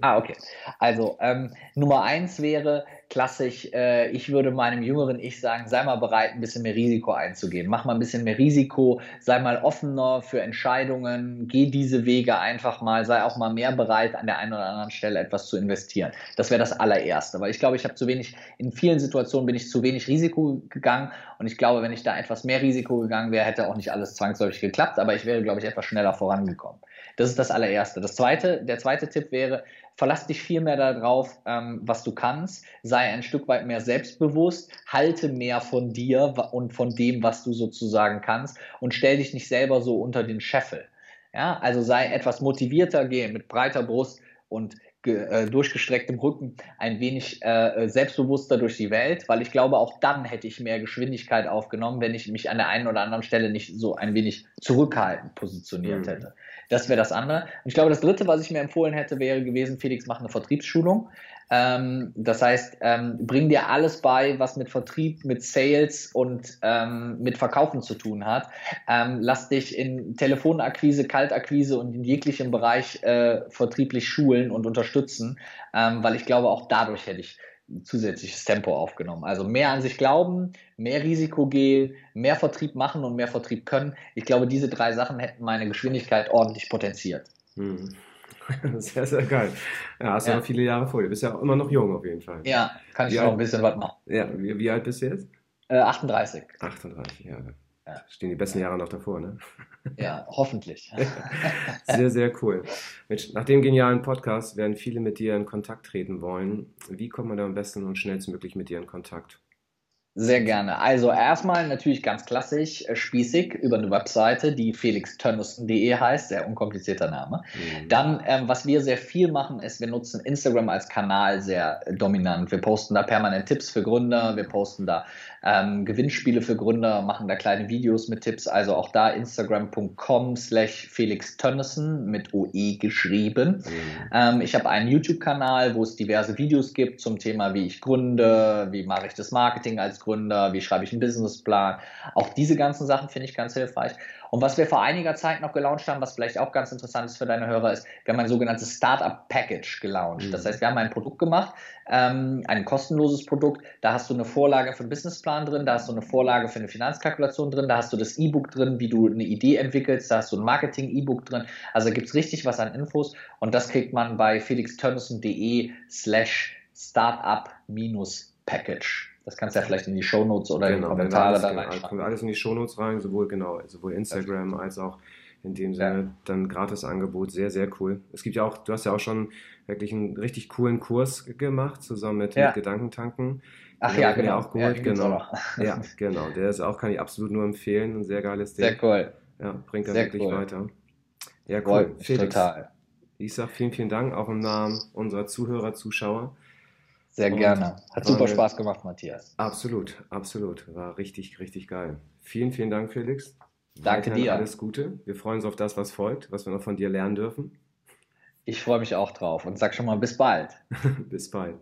Ah, okay. Also ähm, Nummer eins wäre klassisch, äh, ich würde meinem jüngeren Ich sagen, sei mal bereit, ein bisschen mehr Risiko einzugehen. Mach mal ein bisschen mehr Risiko, sei mal offener für Entscheidungen, geh diese Wege einfach mal, sei auch mal mehr bereit, an der einen oder anderen Stelle etwas zu investieren. Das wäre das allererste, weil ich glaube, ich habe zu wenig, in vielen Situationen bin ich zu wenig Risiko gegangen und ich glaube, wenn ich da etwas mehr Risiko gegangen wäre, hätte auch nicht alles zwangsläufig geklappt, aber ich wäre, glaube ich, etwas schneller vorangekommen. Das ist das allererste. Das zweite, der zweite Tipp wäre, verlass dich viel mehr darauf, ähm, was du kannst, sei ein Stück weit mehr selbstbewusst, halte mehr von dir und von dem, was du sozusagen kannst. Und stell dich nicht selber so unter den Scheffel. Ja, also sei etwas motivierter, geh mit breiter Brust und äh, durchgestrecktem Rücken ein wenig äh, selbstbewusster durch die Welt, weil ich glaube, auch dann hätte ich mehr Geschwindigkeit aufgenommen, wenn ich mich an der einen oder anderen Stelle nicht so ein wenig zurückhaltend positioniert mhm. hätte. Das wäre das andere. Und ich glaube, das dritte, was ich mir empfohlen hätte, wäre gewesen, Felix, mach eine Vertriebsschulung. Ähm, das heißt, ähm, bring dir alles bei, was mit Vertrieb, mit Sales und ähm, mit Verkaufen zu tun hat. Ähm, lass dich in Telefonakquise, Kaltakquise und in jeglichem Bereich äh, vertrieblich schulen und unterstützen, ähm, weil ich glaube, auch dadurch hätte ich zusätzliches Tempo aufgenommen. Also mehr an sich glauben, mehr Risiko gehen, mehr Vertrieb machen und mehr Vertrieb können. Ich glaube, diese drei Sachen hätten meine Geschwindigkeit ordentlich potenziert. Hm. Sehr, sehr geil. Ja, hast ja. noch viele Jahre vor dir. Bist ja auch immer noch jung auf jeden Fall. Ja, kann ich wie noch alt, ein bisschen was machen. Ja, wie, wie alt bist du jetzt? Äh, 38. 38 Jahre. Ja. Stehen die besten Jahre noch davor, ne? Ja, hoffentlich. sehr, sehr cool. Mensch, nach dem genialen Podcast werden viele mit dir in Kontakt treten wollen. Wie kommt man da am besten und schnellstmöglich mit dir in Kontakt? Sehr gerne. Also erstmal natürlich ganz klassisch, äh, spießig über eine Webseite, die felixtönnissen.de heißt, sehr unkomplizierter Name. Mhm. Dann, ähm, was wir sehr viel machen, ist, wir nutzen Instagram als Kanal sehr dominant. Wir posten da permanent Tipps für Gründer, wir posten da ähm, Gewinnspiele für Gründer, machen da kleine Videos mit Tipps. Also auch da instagram.com slash Felix Tönnissen mit OE geschrieben. Mhm. Ähm, ich habe einen YouTube-Kanal, wo es diverse Videos gibt zum Thema, wie ich gründe, wie mache ich das Marketing als Gründer Gründer, wie schreibe ich einen Businessplan. Auch diese ganzen Sachen finde ich ganz hilfreich. Und was wir vor einiger Zeit noch gelauncht haben, was vielleicht auch ganz interessant ist für deine Hörer, ist, wir haben ein sogenanntes Startup Package gelauncht. Mhm. Das heißt, wir haben ein Produkt gemacht, ähm, ein kostenloses Produkt. Da hast du eine Vorlage für einen Businessplan drin, da hast du eine Vorlage für eine Finanzkalkulation drin, da hast du das E-Book drin, wie du eine Idee entwickelst, da hast du ein Marketing-E-Book drin. Also gibt es richtig was an Infos und das kriegt man bei felixtönnissen.de slash startup-package. Das kannst du ja vielleicht in die Shownotes oder genau, in die Kommentare alles, da rein. Genau, kommt alles in die Shownotes rein, sowohl genau, sowohl Instagram als auch in dem Sinne ja. dann gratis Angebot, sehr, sehr cool. Es gibt ja auch, du hast ja auch schon wirklich einen richtig coolen Kurs gemacht, zusammen mit, ja. mit Gedankentanken. Ach Den ja, genau. Auch geholt. Ja, genau. ja, genau. Der ist auch, kann ich absolut nur empfehlen. Ein sehr geiles Ding. Sehr cool. Ja, bringt dann wirklich cool. weiter. Ja, cool. Felix, total. Ich sag vielen, vielen Dank, auch im Namen unserer Zuhörer, Zuschauer. Sehr gerne. Hat super Spaß gemacht, Matthias. Absolut, absolut. War richtig, richtig geil. Vielen, vielen Dank, Felix. Danke dir. Alles Gute. Wir freuen uns auf das, was folgt, was wir noch von dir lernen dürfen. Ich freue mich auch drauf und sag schon mal bis bald. bis bald.